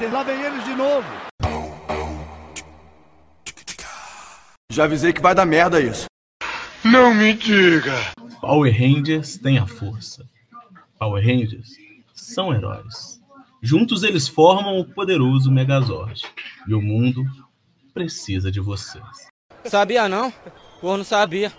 repórter, lá vem eles de novo. Já avisei que vai dar merda isso. Não me diga. Power Rangers têm a força. Power Rangers são heróis. Juntos eles formam o poderoso Megazord. E o mundo precisa de vocês. Sabia não? Pô, não sabia.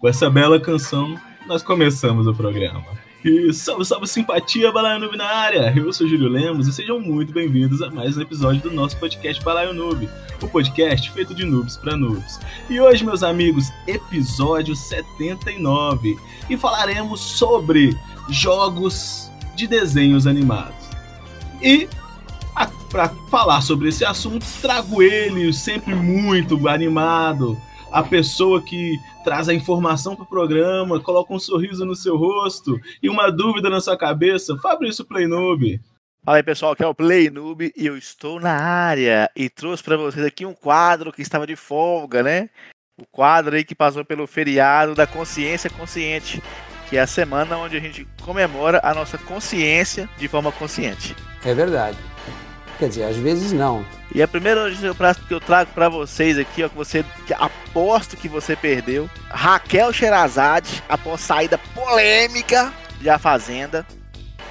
Com essa bela canção, nós começamos o programa. E salve, salve simpatia, Balaio Noob na área! Eu sou Júlio Lemos e sejam muito bem-vindos a mais um episódio do nosso podcast Balaio Noob, o podcast feito de noobs para noobs. E hoje, meus amigos, episódio 79, e falaremos sobre jogos de desenhos animados. E para falar sobre esse assunto, trago ele sempre muito animado, a pessoa que traz a informação para o programa, coloca um sorriso no seu rosto e uma dúvida na sua cabeça, Fabrício Playnoob. Fala aí pessoal, aqui é o Play Noob e eu estou na área e trouxe para vocês aqui um quadro que estava de folga, né? O quadro aí que passou pelo feriado da consciência consciente, que é a semana onde a gente comemora a nossa consciência de forma consciente. É verdade. Quer dizer, às vezes não. E a primeira notícia que eu trago para vocês aqui, ó, que você que aposto que você perdeu. Raquel Sherazade, após saída polêmica de A Fazenda,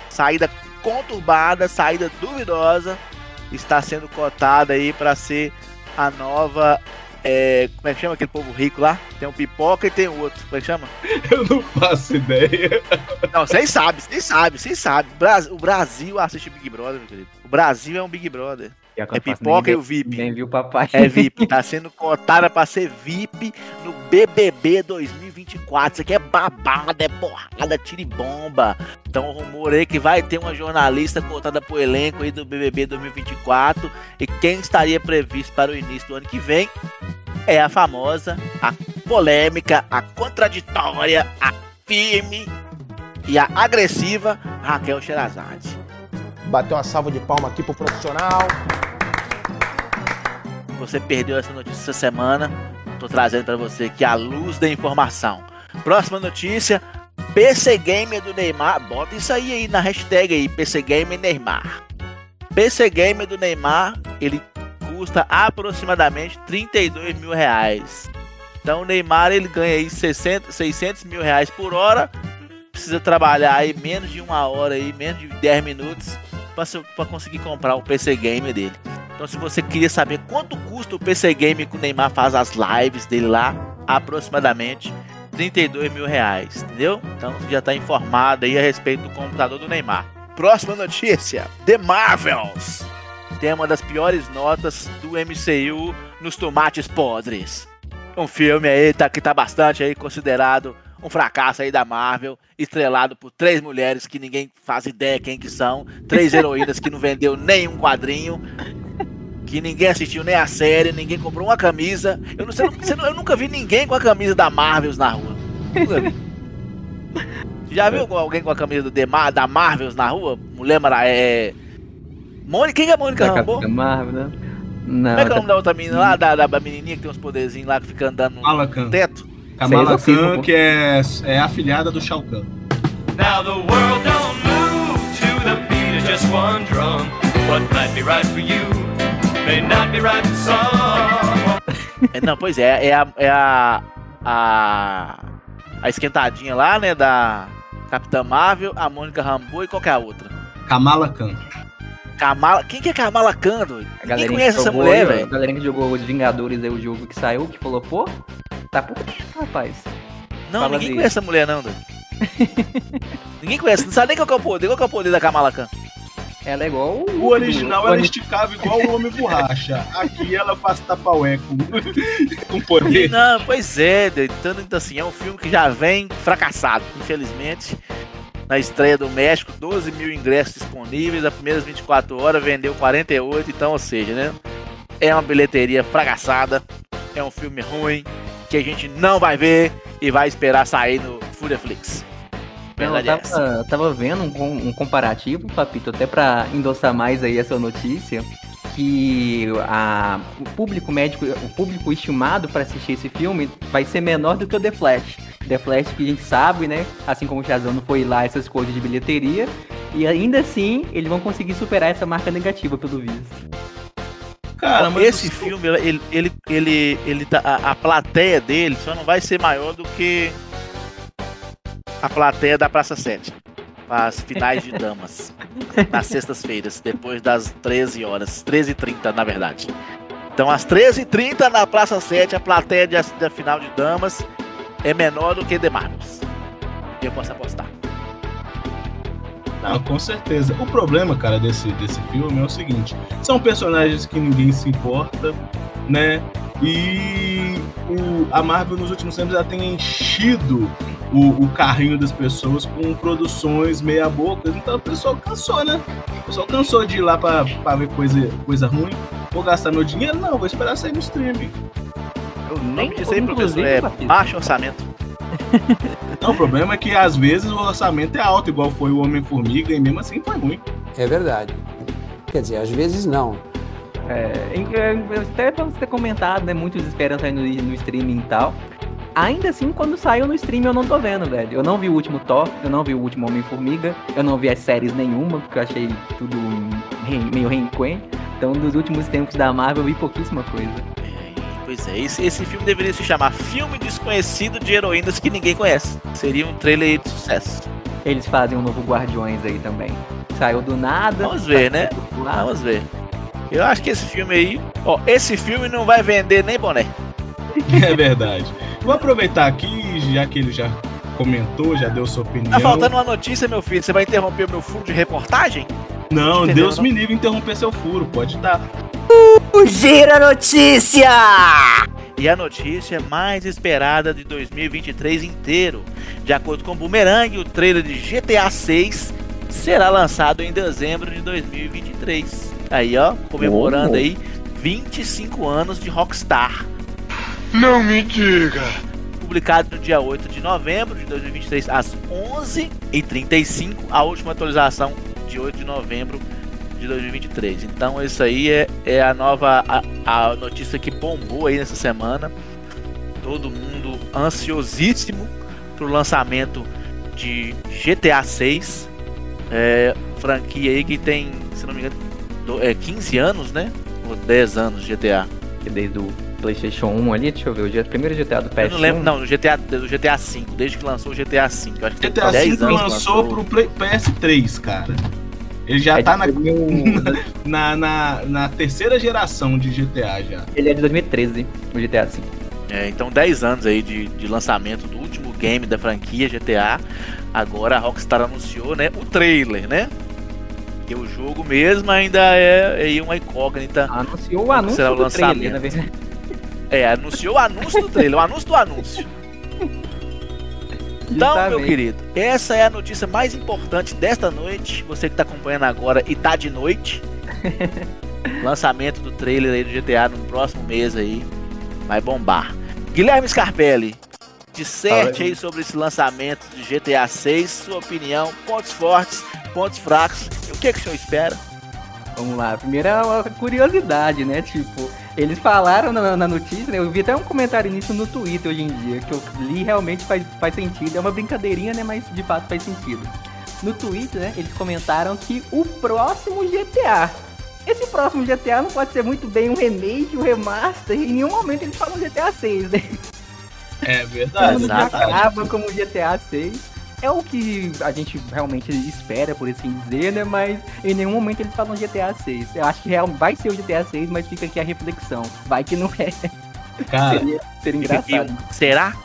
saída conturbada, saída duvidosa, está sendo cotada aí para ser a nova é, como é que chama aquele povo rico lá? Tem um pipoca e tem outro. Como é que chama? Eu não faço ideia. Não, vocês sabem, vocês sabem, vocês sabem. O Brasil assiste Big Brother, meu querido. O Brasil é um Big Brother. É pipoca e o VIP. Nem viu papai. É VIP. Tá sendo cotada pra ser VIP no BBB 2024. Isso aqui é babada, é porrada, bomba. Então, o rumor aí que vai ter uma jornalista cotada pro elenco aí do BBB 2024. E quem estaria previsto para o início do ano que vem é a famosa, a polêmica, a contraditória, a firme e a agressiva Raquel Sherazade. Bateu uma salva de palma aqui pro profissional. Você perdeu essa notícia essa semana. Tô trazendo para você aqui a luz da informação. Próxima notícia: PC Gamer do Neymar. Bota isso aí, aí na hashtag aí, PC Gamer Neymar. PC Gamer do Neymar, ele custa aproximadamente 32 mil reais. Então o Neymar ele ganha aí 60, 600 mil reais por hora. Precisa trabalhar aí menos de uma hora aí, menos de 10 minutos para conseguir comprar o PC Game dele. Então, se você queria saber quanto custa o PC Game que o Neymar faz as lives dele lá, aproximadamente 32 mil reais, entendeu? Então, você já está informado aí a respeito do computador do Neymar. Próxima notícia: The Marvels tem uma das piores notas do MCU nos tomates podres. Um filme aí tá, que tá bastante aí considerado um fracasso aí da Marvel, estrelado por três mulheres que ninguém faz ideia quem que são, três heroínas que não vendeu nenhum quadrinho, que ninguém assistiu nem a série, ninguém comprou uma camisa. Eu não sei, eu nunca vi ninguém com a camisa da Marvels na rua. Nunca vi. Já viu alguém com a camisa do Mar, da Marvels na rua? Mulher Mara é Mônica, quem é a Mônica Rambo? Marvel, né? Não, Como é que é o nome da outra menina lá, da, da menininha que tem uns poderzinhos lá que fica andando no teto? Kamala Khan, que é, é afilhada do Shao Kahn. Now the world don't move to the beat of just one drum. What might be right for you may not be right for some. É, não, pois é, é a, é a, a, a esquentadinha lá, né, da Capitã Marvel, a Mônica Rambo e qual que é a outra? Kamala Khan. Kamala. Quem que é Kamala Khan, doido? Ninguém conhece essa mulher, velho. A galera que jogou os Vingadores aí, o jogo que saiu, que falou, pô, tá por rapaz. Não, Fala ninguém dele. conhece essa mulher, não, doido. ninguém conhece, não sabe nem qual que é o poder. Qual que é o poder da Kamala Khan? Ela é igual o. O original ela esticava igual o Homem Borracha. Aqui ela faz tapaué com, com poder. Não, pois é, então assim, é um filme que já vem fracassado, infelizmente na estreia do México, 12 mil ingressos disponíveis, as primeiras 24 horas vendeu 48, então, ou seja, né? É uma bilheteria fracassada, é um filme ruim, que a gente não vai ver e vai esperar sair no Furiaflix. Eu tava, tava vendo um, um, comparativo, Papito, até para endossar mais aí essa notícia, que a, o público médico, o público estimado para assistir esse filme vai ser menor do que o The Flash. The Flash que a gente sabe, né? Assim como o Shazam não foi lá essas coisas de bilheteria, E ainda assim, eles vão conseguir superar essa marca negativa, pelo visto. Cara, mas esse filme, ele, ele, ele, ele tá, a, a plateia dele só não vai ser maior do que a plateia da Praça 7. As finais de damas. nas sextas-feiras, depois das 13 horas. 13h30, na verdade. Então, às 13h30 na Praça 7, a plateia de, da final de damas é menor do que The Marvels. Eu posso apostar. Não, com certeza. O problema, cara, desse, desse filme é o seguinte: são personagens que ninguém se importa, né? E o, a Marvel nos últimos tempos já tem enchido o, o, carrinho das pessoas com produções meia boca. Então o pessoal cansou, né? O pessoal cansou de ir lá pra, pra ver coisa, coisa ruim. Vou gastar meu dinheiro? Não, vou esperar sair no streaming. Nome disso aí, professor, é baixo orçamento. Não, o problema é que às vezes o orçamento é alto, igual foi o Homem-Formiga, e mesmo assim foi ruim. É verdade. Quer dizer, às vezes não. É, até pra você ter comentado, né? Muitos esperam sair no, no streaming e tal. Ainda assim, quando saiu no stream, eu não tô vendo, velho. Eu não vi o último Thor, eu não vi o último Homem-Formiga, eu não vi as séries nenhuma, porque eu achei tudo meio renquen. Então, nos últimos tempos da Marvel, eu vi pouquíssima coisa. Pois é, esse, esse filme deveria se chamar Filme Desconhecido de Heroínas que Ninguém Conhece. Seria um trailer de sucesso. Eles fazem um novo Guardiões aí também. Saiu do nada. Vamos ver, né? Vamos ver. Eu acho que esse filme aí. Ó, esse filme não vai vender nem boné. É verdade. Vou aproveitar aqui, já que ele já comentou, já deu sua opinião. Tá faltando uma notícia, meu filho. Você vai interromper o meu furo de reportagem? Não, Entendeu, Deus não? me livre interromper seu furo, pode dar. Uh, gira notícia! E a notícia mais esperada de 2023 inteiro. De acordo com o Boomerang, o trailer de GTA 6 será lançado em dezembro de 2023. Aí, ó, comemorando oh. aí 25 anos de Rockstar. Não me diga! Publicado no dia 8 de novembro de 2023, às 11h35, a última atualização de 8 de novembro de 2023. Então, isso aí é, é a nova a, a notícia que bombou aí nessa semana. Todo mundo ansiosíssimo pro lançamento de GTA 6. É, franquia aí que tem, se não me engano, do, é, 15 anos, né? Ou 10 anos de GTA. Desde o PlayStation 1 ali, deixa eu ver, o primeiro GTA do PS1. Eu não lembro, não, no GTA, do GTA 5, desde que lançou o GTA 5. Eu acho que GTA 5 lançou, lançou pro Play, PS3, cara. Ele já é tá na, na, na, na, terceira geração de GTA já. Ele é de 2013, o GTA 5. É, então 10 anos aí de, de lançamento do último game da franquia GTA. Agora a Rockstar anunciou, né, o trailer, né? Que o jogo mesmo ainda é, é uma incógnita. Anunciou o anúncio será o lançamento. Trailer, na verdade. É, anunciou o anúncio do trailer, o anúncio do anúncio. Então, meu querido, essa é a notícia mais importante desta noite. Você que está acompanhando agora e tá de noite. Lançamento do trailer aí do GTA no próximo mês aí. Vai bombar. Guilherme Scarpelli, disserte aí sobre esse lançamento de GTA 6, sua opinião, pontos fortes, pontos fracos. E o que, que o senhor espera? Vamos lá, primeiro é uma curiosidade, né? Tipo, eles falaram na, na, notícia, né? Eu vi até um comentário nisso no Twitter hoje em dia, que eu li realmente faz, faz sentido. É uma brincadeirinha, né? Mas de fato faz sentido. No Twitter, né? Eles comentaram que o próximo GTA. Esse próximo GTA não pode ser muito bem um remake, um remaster. Em nenhum momento eles falam GTA 6, né? É verdade. acaba como GTA 6 é o que a gente realmente espera, por assim dizer, né? Mas em nenhum momento eles falam GTA 6. Eu acho que real, vai ser o GTA 6, mas fica aqui a reflexão. Vai que não é. Cara, seria, seria engraçado. Será?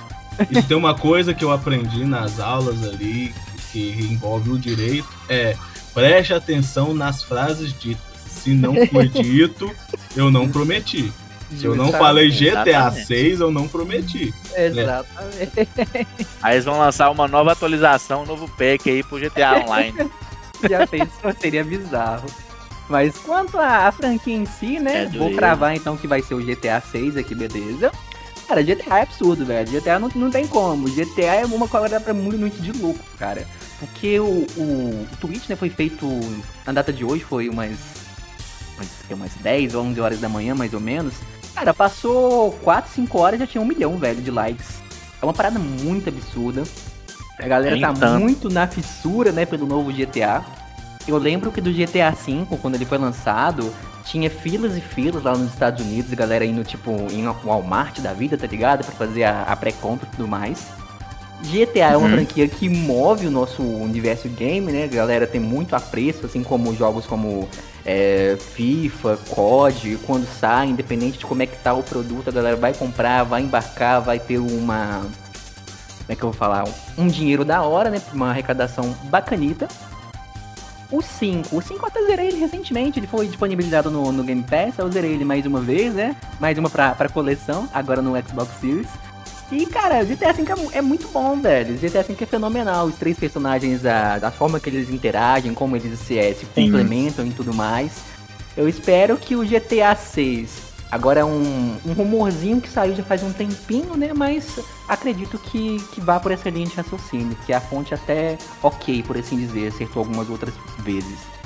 E tem uma coisa que eu aprendi nas aulas ali, que envolve o direito, é preste atenção nas frases ditas. Se não foi dito, eu não prometi. Se eu não falei GTA 6, eu não prometi. Exatamente. Né? Aí eles vão lançar uma nova atualização, um novo pack aí pro GTA Online. Já pensou? Seria bizarro. Mas quanto à franquia em si, né? É vou cravar então que vai ser o GTA 6 aqui, beleza. Cara, GTA é absurdo, velho. GTA não, não tem como. GTA é uma coisa pra muito, muito de louco, cara. Porque o, o, o tweet né, foi feito na data de hoje, foi umas, umas, umas 10 ou 11 horas da manhã, mais ou menos. Cara, passou 4, 5 horas e já tinha um milhão, velho, de likes. É uma parada muito absurda. A galera tá muito na fissura, né, pelo novo GTA. Eu lembro que do GTA V, quando ele foi lançado, tinha filas e filas lá nos Estados Unidos, galera indo, tipo, em Walmart da vida, tá ligado? Pra fazer a, a pré-compra e tudo mais. GTA é uma Uhum. franquia que move o nosso universo game, né? A galera tem muito apreço, assim como jogos como é, FIFA, COD, quando sai, independente de como é que tá o produto, a galera vai comprar, vai embarcar, vai ter uma. Como é que eu vou falar? Um dinheiro da hora, né? Uma arrecadação bacanita. O 5. O 5 eu até zerei ele recentemente. Ele foi disponibilizado no, no Game Pass. Eu zerei ele mais uma vez, né? Mais uma pra, pra coleção, agora no Xbox Series. E, cara, o GTA V é, é muito bom, velho. O GTA V é fenomenal. Os três personagens, a, a forma que eles interagem, como eles se, é, se complementam e tudo mais. Eu espero que o GTA 6. Agora é um, um rumorzinho que saiu já faz um tempinho, né? Mas acredito que, que vá por essa linha de raciocínio. Que a fonte até ok, por assim dizer, acertou algumas outras vezes.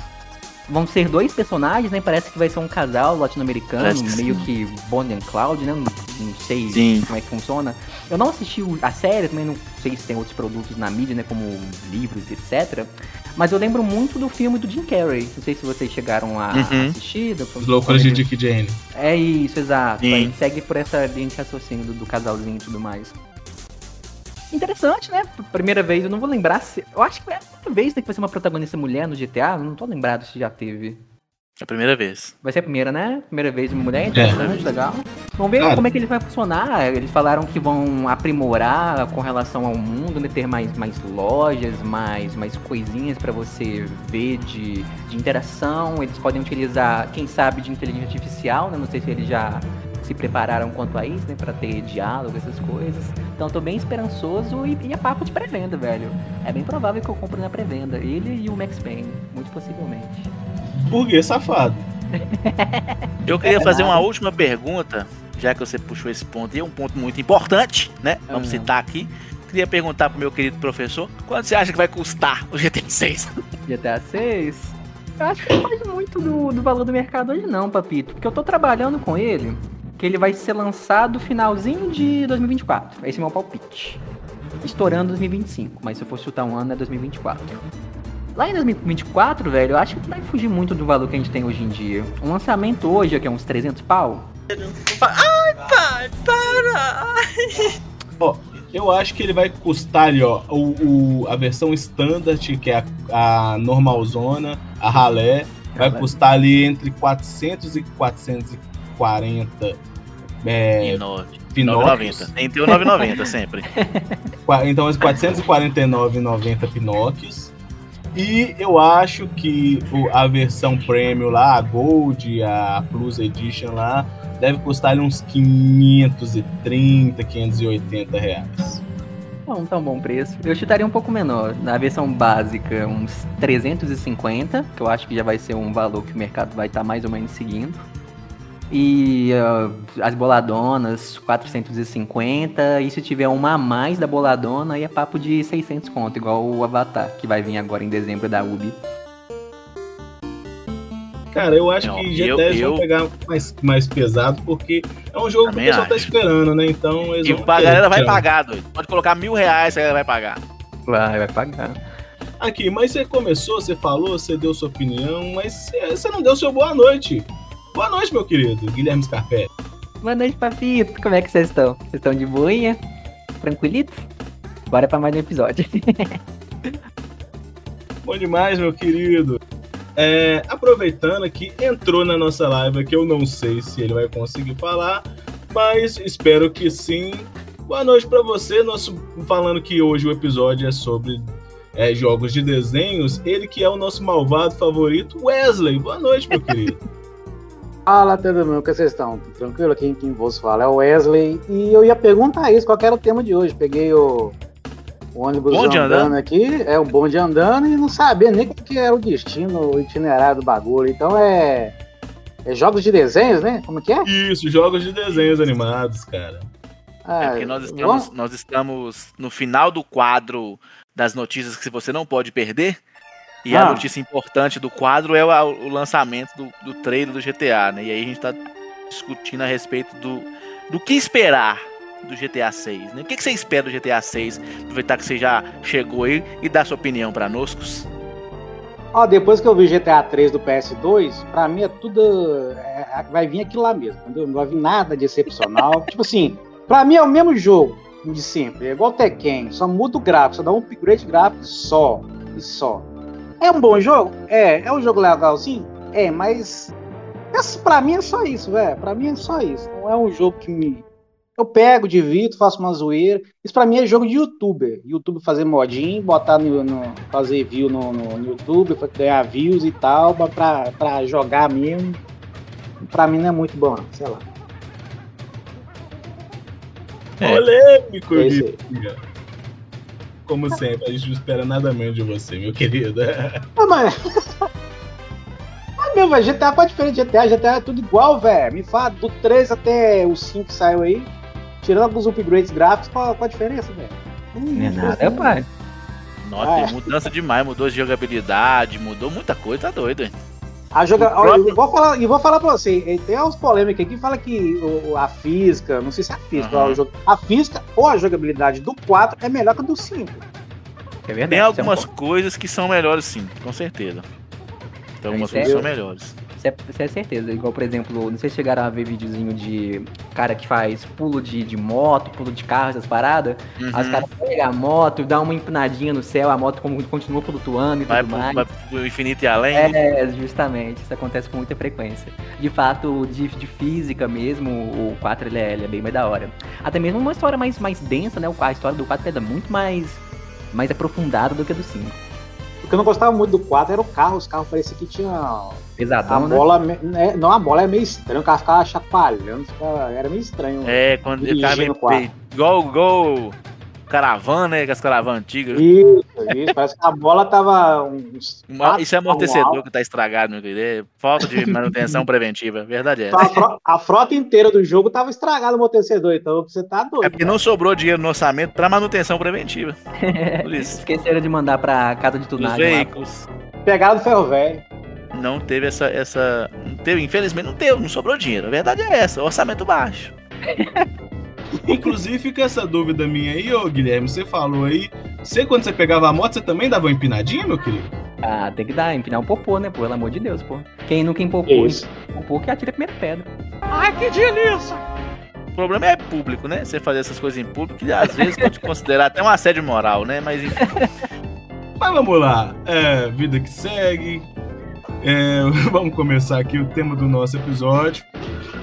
Vão ser dois personagens, né? Parece que vai ser um casal latino-americano, meio sim. que Bonnie and Cloud, né? Não, não sei Sim. como é que funciona. Eu não assisti a série, também não sei se tem outros produtos na mídia, né? Como livros, etc. Mas eu lembro muito do filme do Jim Carrey. Não sei se vocês chegaram a Uhum. assistir. Os loucuras de Dick Jane. É isso, exato. Sim. Aí segue por essa linha de raciocínio do, do casalzinho e tudo mais. Interessante, né? Primeira vez, eu não vou lembrar se. Eu acho que é a primeira vez né, que vai ser uma protagonista mulher no GTA. Não tô lembrado se já teve. É a primeira vez. Vai ser a primeira, né? Primeira vez uma mulher, interessante, legal. Vamos ver Cara. como é que ele vai funcionar. Eles falaram que vão aprimorar com relação ao mundo, né? Ter mais, mais lojas, mais, mais coisinhas pra você ver de, de interação. Eles podem utilizar, quem sabe, de inteligência artificial, né? Não sei se eles já se prepararam quanto a isso, né? Pra ter diálogo, essas coisas. Então tô bem esperançoso e, e é papo de pré-venda, velho. É bem provável que eu compre na pré-venda. Ele e o Max Payne, muito possivelmente. Burguês safado. Eu queria fazer uma última pergunta, já que você puxou esse ponto, e é um ponto muito importante, né? Vamos Ah. citar aqui. Queria perguntar pro meu querido professor, quanto você acha que vai custar o GTA 6? GTA 6? Eu acho que não faz muito do, do valor do mercado hoje não, papito. Porque eu tô trabalhando com ele, que ele vai ser lançado finalzinho de 2024. Esse é meu palpite. Estourando 2025, mas se eu for chutar um ano é 2024. Lá em 2024, velho, eu acho que não vai fugir muito do valor que a gente tem hoje em dia. Um lançamento hoje, que é uns 300 pau, Ó, eu acho que ele vai custar ali, ó, o, o- a versão standard, que é a, a normalzona, a ralé, vai custar ali entre 400 e 440 é, E 9. Pinóquios. 9,90. Tem o 9,90 sempre. Então, os 449,90 Pinóquios. E eu acho que a versão premium lá, a Gold, a Plus Edition lá, deve custar uns 530, 580 reais. não tá um bom preço. Eu chutaria um pouco menor. Na versão básica, uns 350, que eu acho que já vai ser um valor que o mercado vai estar mais ou menos seguindo. E ah, as boladonas, 450. E se tiver uma a mais da boladona, aí é papo de 600 conto, igual o Avatar, que vai vir agora em dezembro da Ubi. Cara, eu acho Não, que eu- GT eles eu- vão pegar mais, mais pesado, porque é um jogo que o Também pessoal tá acho. esperando, né? Então eles E vão a ter, galera vai pagar, doido. Pode colocar mil reais, a galera vai pagar. Vai, vai pagar. Aqui, mas você começou, você falou, você deu sua opinião, mas você- você não deu seu boa noite. Boa noite, meu querido Guilherme Scarpelli. Boa noite, papito. Como é que vocês estão? Vocês estão de boinha? Tranquilito? Bora pra mais um episódio. Bom demais, meu querido. É, aproveitando que entrou na nossa live, que eu não sei se ele vai conseguir falar, mas espero que sim. Boa noite pra você. Nosso, falando que hoje o episódio é sobre é, jogos de desenhos. Ele que é o nosso malvado favorito, Wesley. Boa noite, meu querido. Fala, todo mundo, que vocês estão? Tranquilo? Aqui quem vos fala é o Wesley. E eu ia perguntar isso, qual era o tema de hoje. Peguei o, o ônibus andando, andando? aqui, é o bonde andando e não sabia nem qual que era o destino, o itinerário do bagulho. Então é, é jogos de desenhos, né? Como que é? Isso, jogos de desenhos animados, cara. Ah, É porque nós estamos, nós estamos no final do quadro das notícias que você não pode perder. E a Ah. notícia importante do quadro é o, o lançamento do, do trailer do GTA, né? E aí a gente tá discutindo a respeito do, do que esperar do GTA 6, né? O que, que você espera do GTA 6? Aproveitar que você já chegou aí e dar sua opinião pra nós. Ó, depois que eu vi GTA 3 do PS2, pra mim é tudo. é- é- vai vir aquilo lá mesmo, entendeu? Não vai vir nada de excepcional. tipo assim, pra mim é o mesmo jogo de sempre. É igual Tekken, só muda o gráfico, só dá um upgrade gráfico só. E só. É um bom jogo? É. É um jogo legal, sim? É, mas. Esse, pra mim é só isso, velho. Pra mim é só isso. Não é um jogo que me. Eu pego, divido, faço uma zoeira. Isso pra mim é jogo de youtuber. YouTube fazer modinho, botar no. no- fazer view no, no, no YouTube, ganhar views e tal, pra- pra, jogar mesmo. Pra mim não é muito bom, não, sei lá. É. Polêmico, É isso aí. Guilherme. Como sempre, a gente não espera nada menos de você, meu querido. Ah, mas. Ah, meu, velho, GTA, qual a diferença de GTA? GTA é tudo igual, velho. Me fala, do 3 até o 5 que saiu aí, tirando alguns upgrades gráficos, qual, qual a diferença, velho? Não é nada, pai. Nossa, Ah, é. tem mudança demais, mudou de jogabilidade, mudou muita coisa, tá doido, hein? A joga... Próprio- eu vou falar, e vou falar pra você, tem uns polêmicas aqui que fala que a física, não sei se é a física, jogo- a física ou a jogabilidade do 4 é melhor que a do 5. É verdade. Tem isso é um algumas coisas que são melhores sim, com certeza. Tem algumas Isso é- coisas que são melhores. Isso é, isso é certeza. Igual, por exemplo, não sei se chegaram a ver videozinho de cara que faz pulo de, de moto, pulo de carro, essas paradas. Uhum. Aí os caras pegam a moto, dá uma empinadinha no céu, a moto como- continua flutuando e vai, tudo pro, mais. vai pro infinito e além. É, justamente, isso acontece com muita frequência. De fato, de, de física mesmo, o 4 ele é, ele é bem mais da hora. Até mesmo uma história mais, mais densa, né? O- A história do 4 é muito mais, mais aprofundada do que a do 5. O que eu não gostava muito do 4 era o carro, os carros pareciam que tinha a Pesadão, né? bola, né, não, a bola é meio estranha, o carro ficava chacoalhando, ficava- era meio estranho. É, quando ele ficava meio peito. Igual, igual caravana, né? Com as caravanas antigas. Isso, isso, parece que a bola tava uns Uma- isso é amortecedor que tá estragado, meu querido. É falta de manutenção preventiva. Verdade é. A, fro- a frota inteira do jogo tava estragada o amortecedor, então você tá doido. É porque não sobrou dinheiro no orçamento pra manutenção preventiva. Por isso. Esqueceram de mandar pra casa de Os tunagem lá. veículos. Pegaram do ferro velho. Não teve essa. essa não teve, infelizmente não teve, não sobrou dinheiro. A verdade é essa, orçamento baixo. Inclusive, fica essa dúvida minha aí, ô Guilherme. Você falou aí. Você, quando você pegava a moto, você também dava uma empinadinha, meu querido? Ah, tem que dar, empinar um popô, né? Pô, pelo amor de Deus, pô. Quem nunca empopou, Isso. popô que atira a primeira pedra. O problema é público, né? Você fazer essas coisas em público, que às vezes pode considerar até um assédio moral, né? Mas enfim. Mas vamos lá. É, vida que segue. É, vamos começar aqui o tema do nosso episódio.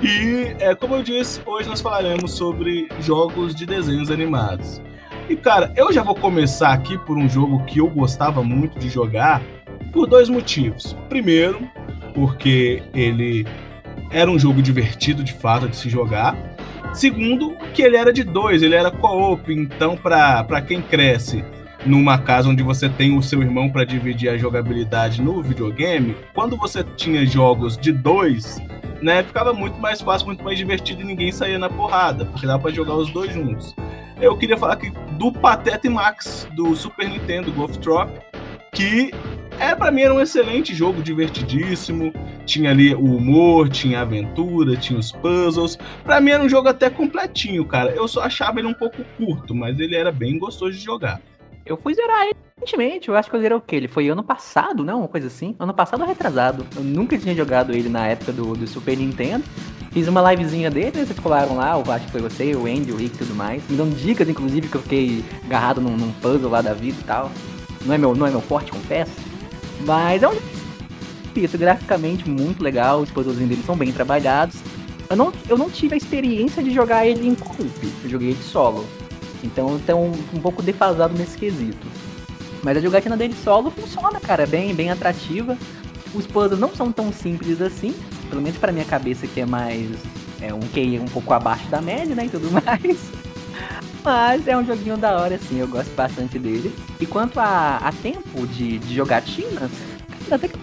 E, é, como eu disse, hoje nós falaremos sobre jogos de desenhos animados. E, cara, eu já vou começar aqui por um jogo que eu gostava muito de jogar por dois motivos. Primeiro, porque ele era um jogo divertido de fato de se jogar. Segundo, que ele era de dois, ele era co-op, então para quem cresce numa casa onde você tem o seu irmão para dividir a jogabilidade no videogame, quando você tinha jogos de dois, né, ficava muito mais fácil, muito mais divertido e ninguém saía na porrada, porque dava para jogar os dois juntos. Eu queria falar aqui do Pateta e Max do Super Nintendo Golf Trop, que é para mim era um excelente jogo, divertidíssimo. Tinha ali o humor, tinha a aventura, tinha os puzzles. Para mim era um jogo até completinho, cara. Eu só achava ele um pouco curto, mas ele era bem gostoso de jogar. Eu fui zerar ele recentemente, eu acho que eu zerei o quê? Ele foi ano passado, não? Uma coisa assim. Ano passado ou retrasado. Eu nunca tinha jogado ele na época do, do Super Nintendo. Fiz uma livezinha dele, né? Vocês colaram lá, eu acho que foi você, o Andy, o Rick e tudo mais. Me dando dicas, inclusive, que eu fiquei agarrado num, num puzzle lá da vida e tal. Não é meu, não é meu forte, confesso. Mas é um repito, graficamente muito legal, os puzzlezinhos dele são bem trabalhados. Eu não, eu não tive a experiência de jogar ele em co eu joguei ele solo. Então eu um, um pouco defasado nesse quesito. Mas a jogatina dele solo funciona, cara, bem, bem atrativa. Os puzzles não são tão simples assim, pelo menos pra minha cabeça que é mais é um QI um pouco abaixo da média, né, e tudo mais. Mas é um joguinho da hora, assim, eu gosto bastante dele. E quanto a, a tempo de, de jogatina, até que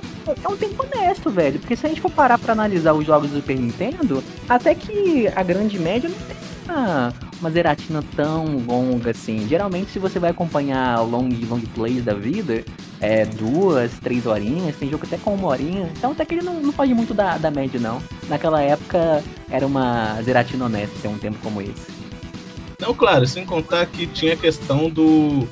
é um tempo honesto, velho. Porque se a gente for parar pra analisar os jogos do Super Nintendo, até que a grande média não tem uma, uma zeratina tão longa assim. Geralmente, se você vai acompanhar long, long plays da vida, é duas, três horinhas, tem jogo até com uma horinha. Então até que ele não, não foge muito da, da média, não. Naquela época era uma zeratina honesta ter um tempo como esse. Não, claro, sem contar que tinha a questão do,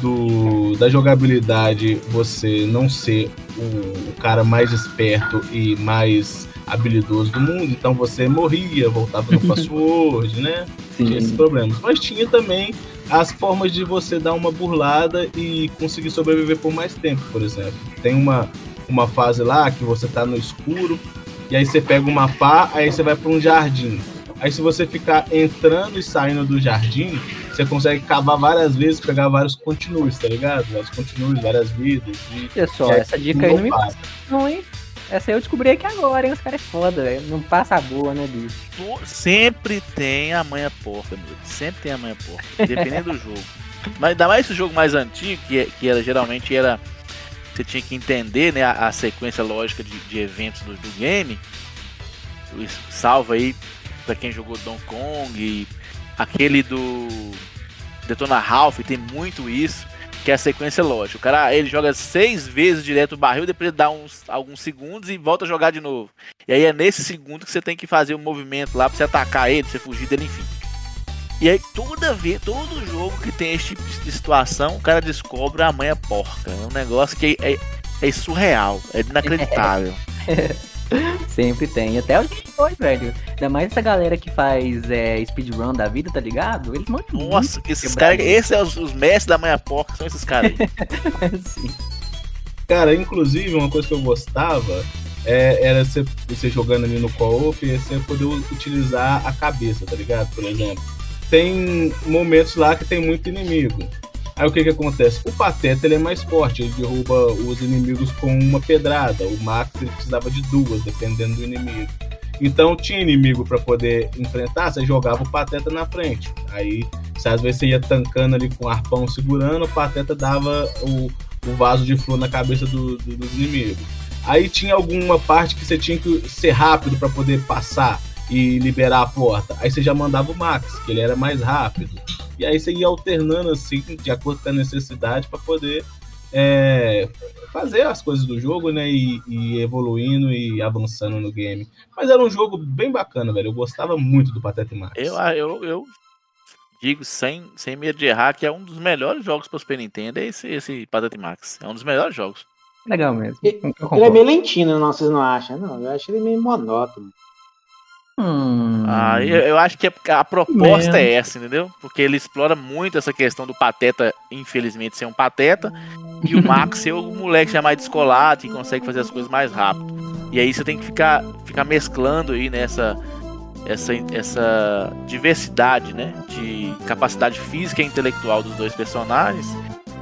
do da jogabilidade você não ser o, o cara mais esperto e mais habilidoso do mundo, então você morria, voltava no password, né? Tinha esses problemas. Mas tinha também as formas de você dar uma burlada e conseguir sobreviver por mais tempo, por exemplo. Tem uma, uma fase lá que você tá no escuro, e aí você pega uma pá, aí você vai para um jardim. Aí se você ficar entrando e saindo do jardim, você consegue cavar várias vezes, pegar vários continues, tá ligado? Vários continues, várias vidas. E, só, e essa dica aí não me passa, não, hein? Essa eu descobri aqui agora, hein? Os caras é foda. Não passa boa, né, bicho? Sempre tem a manha porca, meu. Sempre tem a manha porca. Dependendo do jogo. Mas ainda mais esse jogo mais antigo, que, que era geralmente era. Você tinha que entender né, a, a sequência lógica de, de eventos do, do game. Salva aí pra quem jogou Donkey Kong. aquele do Detona Ralph tem muito isso. Que é a sequência lógica. O cara ele joga seis vezes direto o barril, depois dá uns, alguns segundos e volta a jogar de novo. E aí é nesse segundo que você tem que fazer o movimento lá pra você atacar ele, pra você fugir dele, enfim. E aí toda vez, todo jogo que tem esse tipo de situação, o cara descobre a manha porca. É um negócio que é, é surreal, é inacreditável. Sempre tem. Até os dois, velho. Ainda mais essa galera que faz é, speedrun da vida, tá ligado? Eles mandam Nossa, que esses caras, esses são os, os mestres da manha porca, são esses caras aí. Sim. Cara, inclusive, uma coisa que eu gostava é, era você, você jogando ali no co-op e você poder utilizar a cabeça, tá ligado? Por exemplo, tem momentos lá que tem muito inimigo. Aí o que que acontece? O Pateta ele é mais forte, ele derruba os inimigos com uma pedrada. O Max ele precisava de duas, dependendo do inimigo. Então tinha inimigo para poder enfrentar, você jogava o Pateta na frente. Aí, às vezes você ia tancando ali com o arpão segurando, o Pateta dava o, o vaso de flor na cabeça do- do- dos inimigos. Aí tinha alguma parte que você tinha que ser rápido para poder passar e liberar a porta. Aí você já mandava o Max, que ele era mais rápido. E aí você ia alternando assim, de acordo com a necessidade, para poder é, fazer as coisas do jogo, né? E, e evoluindo e avançando no game. Mas era um jogo bem bacana, velho. Eu gostava muito do Pateta e Max. Eu, eu, eu digo sem, sem medo de errar que é um dos melhores jogos para Super Nintendo, é esse, esse Pateta Max. É um dos melhores jogos. Legal mesmo. Ele é meio lentinho, não, vocês não acham? Não, eu acho ele meio monótono. Hum, Ah, eu, eu acho que a proposta Menos. é essa, entendeu? Porque ele explora muito essa questão do Pateta, infelizmente, ser um Pateta, e o Max ser o moleque já mais descolado, que consegue fazer as coisas mais rápido. E aí você tem que ficar, ficar mesclando aí nessa essa, essa diversidade, né? De capacidade física e intelectual dos dois personagens.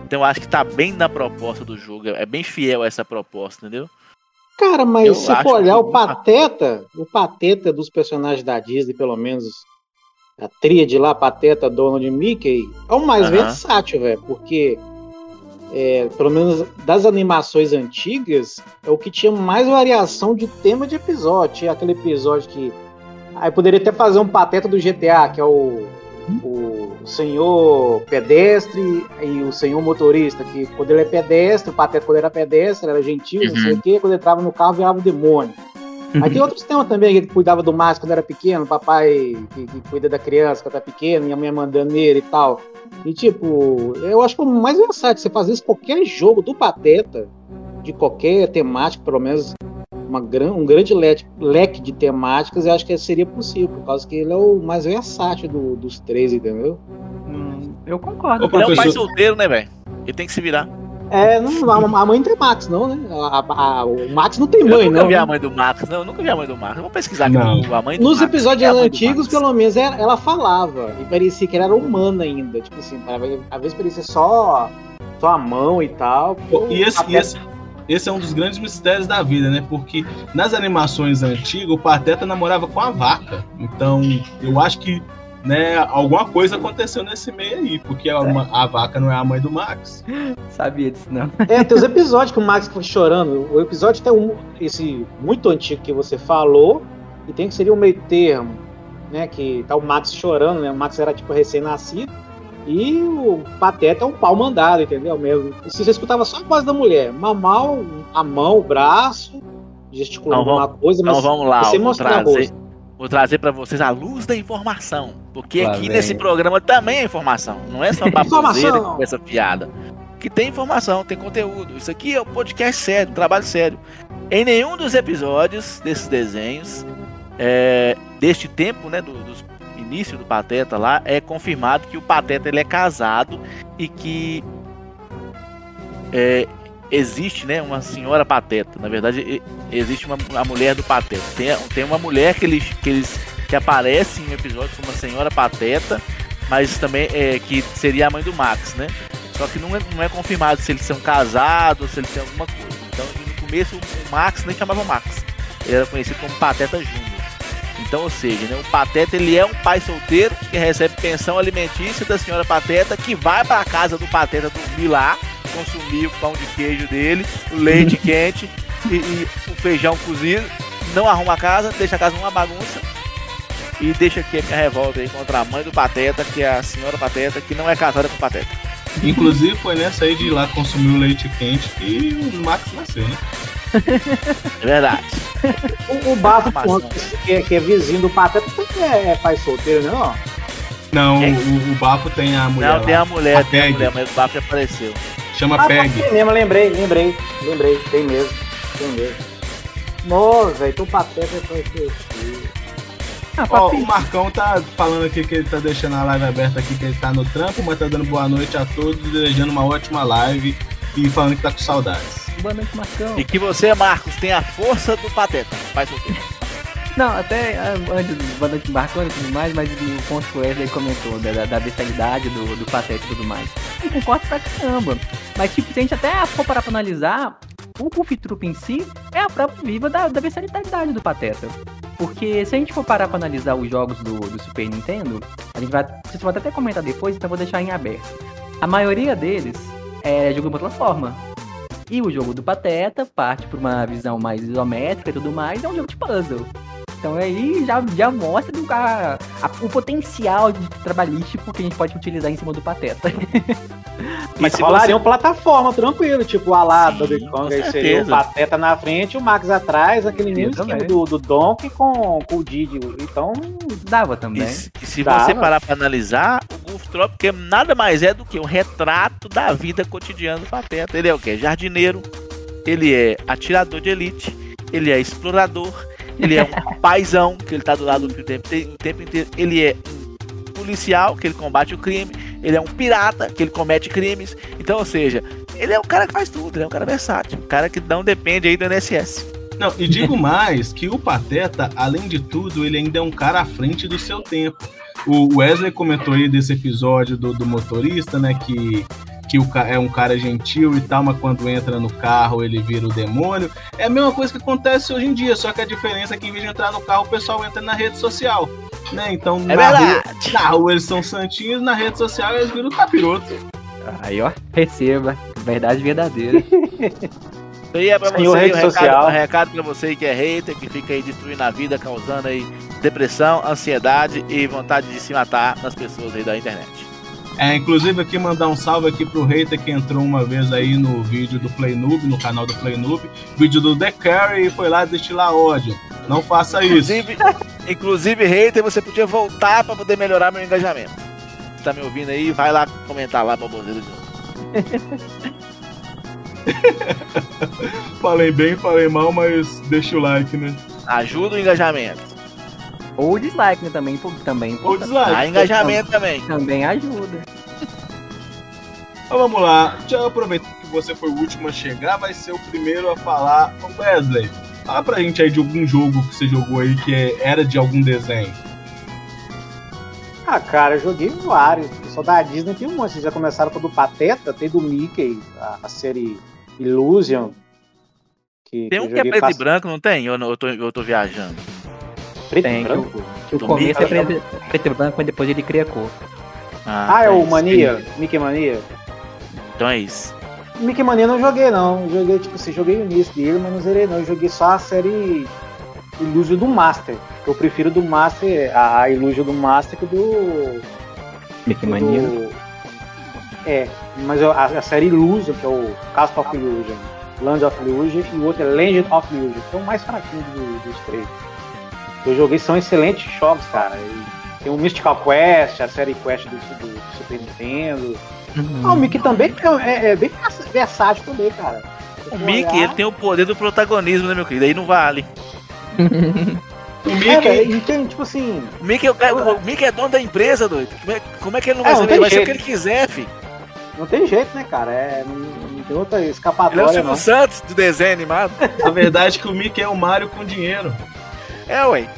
Então eu acho que tá bem na proposta do jogo. É bem fiel a essa proposta, entendeu? Cara, mas Eu se for olhar o Pateta, o Pateta dos personagens da Disney, pelo menos a tríade lá, Pateta, Donald e Mickey, é o mais Aham. versátil, velho, porque é, pelo menos das animações antigas, é o que tinha mais variação de tema de episódio. Tinha aquele episódio que. Aí poderia até fazer um Pateta do GTA, que é o, o senhor pedestre e o senhor motorista, que quando ele é pedestre, o Pateta quando era pedestre, era gentil, não sei o quê, quando ele entrava no carro virava um demônio. Aí tem outros temas também, que ele cuidava do Márcio quando era pequeno, o papai que, que cuida da criança quando era pequeno, e a mãe mandando nele e tal. E tipo, eu acho que o mais versátil você fazer isso qualquer jogo do Pateta, de qualquer temática, pelo menos uma gran, um grande leque, leque de temáticas, eu acho que seria possível, por causa que ele é o mais versátil do- dos três, entendeu? hum, eu concordo. Ô, Ele é o pai Professor- solteiro, né, velho? Ele tem que se virar. É, não, a, a mãe não tem Max, não, né? A- a- a- o Max não tem Eu mãe, nunca não. vi a né? mãe do Max, não, eu nunca vi a mãe do Max. Eu vou pesquisar aqui Não. a mãe do Nos Max. episódios é antigos, pelo menos, ela, ela falava. E parecia que ela era humana ainda. Tipo assim, às vezes parecia só, só a mão e tal. Pô, E esse, e esse, esse é um dos grandes mistérios da vida, né? Porque nas animações antigas, o Pateta namorava com a vaca. Então, eu acho que né, alguma coisa aconteceu nesse meio aí, porque a, uma- a vaca não é a mãe do Max. Sabia disso, não. É, tem os episódios que o Max foi chorando. O episódio tem um, esse muito antigo que você falou, e tem que seria um meio termo, né? Que tá o Max chorando, né? O Max era tipo recém-nascido. E o Pateta é um pau mandado, entendeu? Mesmo. E se você escutava só a voz da mulher, mamar a mão, o braço, gesticulando Então, alguma coisa, mas Então vamos lá, você mostrar a trazer, rosto. vou trazer pra vocês a luz da informação. Porque Lá aqui nesse programa também é informação. Não é só baboseira Informação. e conversa piada. que tem informação, tem conteúdo. Isso aqui é um podcast sério, um trabalho sério. Em nenhum dos episódios desses desenhos, é, deste tempo, né, do, dos início do Pateta lá, é confirmado que o Pateta ele é casado e que é, existe, né, uma senhora Pateta. Na verdade, existe uma a mulher do Pateta. Tem, tem uma mulher que eles, que eles que aparece em um episódio como uma senhora Pateta, mas também é, que seria a mãe do Max, né? Só que não é, não é confirmado se eles são casados, se eles têm alguma coisa. Então, no começo, o Max nem chamava Max. Ele era conhecido como Pateta Júnior. Então, ou seja, né, o Pateta ele é um pai solteiro que recebe pensão alimentícia da senhora Pateta, que vai para a casa do Pateta dormir lá, consumir o pão de queijo dele, o leite quente e, e, o feijão cozido, não arruma a casa, deixa a casa uma bagunça e deixa aqui a minha revolta aí contra a mãe do Pateta, que é a senhora Pateta, que não é casada com o Pateta. Inclusive foi nessa aí de ir lá consumir o leite quente que o Max nasceu, né? É verdade. O, o Bafo que, é, que é vizinho do Pateta também é pai solteiro, não? Não, o, o, Bafo tem a mulher. Não, lá. tem a mulher, a tem Peg. a mulher, mas o Bafo apareceu. Chama ah, Peg. Tem mesmo, lembrei, lembrei, lembrei, tem mesmo, tem mesmo. Nossa, velho, então o Pateta é pai solteiro. Ah, Ó, o Marcão tá falando aqui que ele tá deixando a live aberta aqui, que ele tá no trampo, mas tá dando boa noite a todos, desejando uma ótima live e falando que tá com saudades. Boa noite, Marcão. E que você, Marcos, tem a força do Pateta. Faz o quê? Não, até ah, antes do Boa noite, Marcão e tudo mais, mas o ponto Wesley comentou da, da bestialidade do, do Pateta e tudo mais. Eu concordo pra caramba. Mas, tipo, se a gente até for parar pra analisar, o Puff Troop em si é a própria viva da, da bestialidade do Pateta. Porque se a gente for parar pra analisar os jogos do, do Super Nintendo, a gente vai. Vocês podem até comentar depois, então vou deixar em aberto. A maioria deles é jogo de plataforma. E o jogo do Pateta parte por uma visão mais isométrica e tudo mais, é um jogo de puzzle. Então aí já, já mostra do, a, a, o potencial de trabalhístico que a gente pode utilizar em cima do Pateta. Mas se rolaria você... plataforma, tranquilo, tipo a lá do Kong, aí seria o Pateta na frente, o Max atrás, aquele mesmo esquema do, do Donkey com, com o Didi. Então, dava também. E, e se dava. você parar pra analisar, o Goof Trop nada mais é do que um retrato da vida cotidiana do Pateta. Ele é o quê? Jardineiro, ele é atirador de elite, ele é explorador, ele é um paizão, que ele tá do lado do filho o tempo, inteiro. Ele é um policial, que ele combate o crime. Ele é um pirata, que ele comete crimes. Então, ou seja, ele é um cara que faz tudo, ele é um cara versátil. Um cara que não depende aí do NSS. Não, e digo mais que o Pateta, além de tudo, ele ainda é um cara à frente do seu tempo. O Wesley comentou aí desse episódio do, do motorista, né? Que que o é um cara gentil e tal, mas quando entra no carro ele vira o demônio. É a mesma coisa que acontece hoje em dia, só que a diferença é que em vez de entrar no carro, o pessoal entra na rede social. Né? Então, é na, rua, na rua eles são santinhos, na rede social eles viram capiroto. Aí, ó, receba. Verdade verdadeira. Isso aí é pra Senhor você, rede um social. recado, um recado pra você que é hater, que fica aí destruindo a vida, causando aí depressão, ansiedade e vontade de se matar nas pessoas aí da internet. É, inclusive aqui mandar um salve aqui pro hater que entrou uma vez aí no vídeo do Play Noob, no canal do Play Noob, vídeo do The Carry e foi lá destilar ódio. Não faça isso. Inclusive, inclusive hater, você podia voltar para poder melhorar meu engajamento. Você tá me ouvindo aí? Vai lá comentar lá, baboseiro de novo. falei bem, falei mal, mas deixa o like, né? Ajuda o engajamento. Ou dislike, né? Também, também Ou dislike. Ah, engajamento também. Também ajuda. Então vamos lá. Já aproveitando que você foi o último a chegar, vai ser o primeiro a falar. Wesley, fala pra gente aí de algum jogo que você jogou aí que é, era de algum desenho. Ah, cara, eu joguei vários. Só da Disney tem um monte. Vocês já começaram com o do Pateta, tem do Mickey, a, a série Illusion. Que, tem um que, que é preto e branco, não tem? Eu, eu, tô, eu tô viajando. Preto Tem, e branco? Que, o começo é preto, preto, e branco, e depois ele cria cor. Ah, ah é o Mania? Mickey Mania? Então é isso. Mickey Mania não joguei não. Joguei, tipo assim, joguei o início dele, mas não zerei não. Eu joguei só a série Illusion do Master. Eu prefiro do Master, a Illusion do Master que do. Mickey Mania. Do... É, mas a, a, série Illusion, que é o Castle of Illusion, Land of Illusion, e o outro é Legend of Illusion, que é o mais fraquinho dos, dos três. Eu joguei, são excelentes jogos, cara. Tem o Mystical Quest, a série Quest do, do Super Nintendo. Uhum. Ah, o Mickey também é, é- é bem versátil também, cara. O Mickey, ele tem o poder do protagonismo, né, meu querido? Aí não vale. O É, Mickey, tem, tipo assim, O Mickey, é o o Mickey é dono da empresa, doido. Como é, como é que ele não vai É, não ser? tem Ele vai ser o jeito. que ele quiser, fi. não tem jeito, né, cara? É, não, não tem outra Ele é o escapatória, Silvio não. Santos do desenho animado. a verdade é que o Mickey é o Mario com dinheiro. É, ué.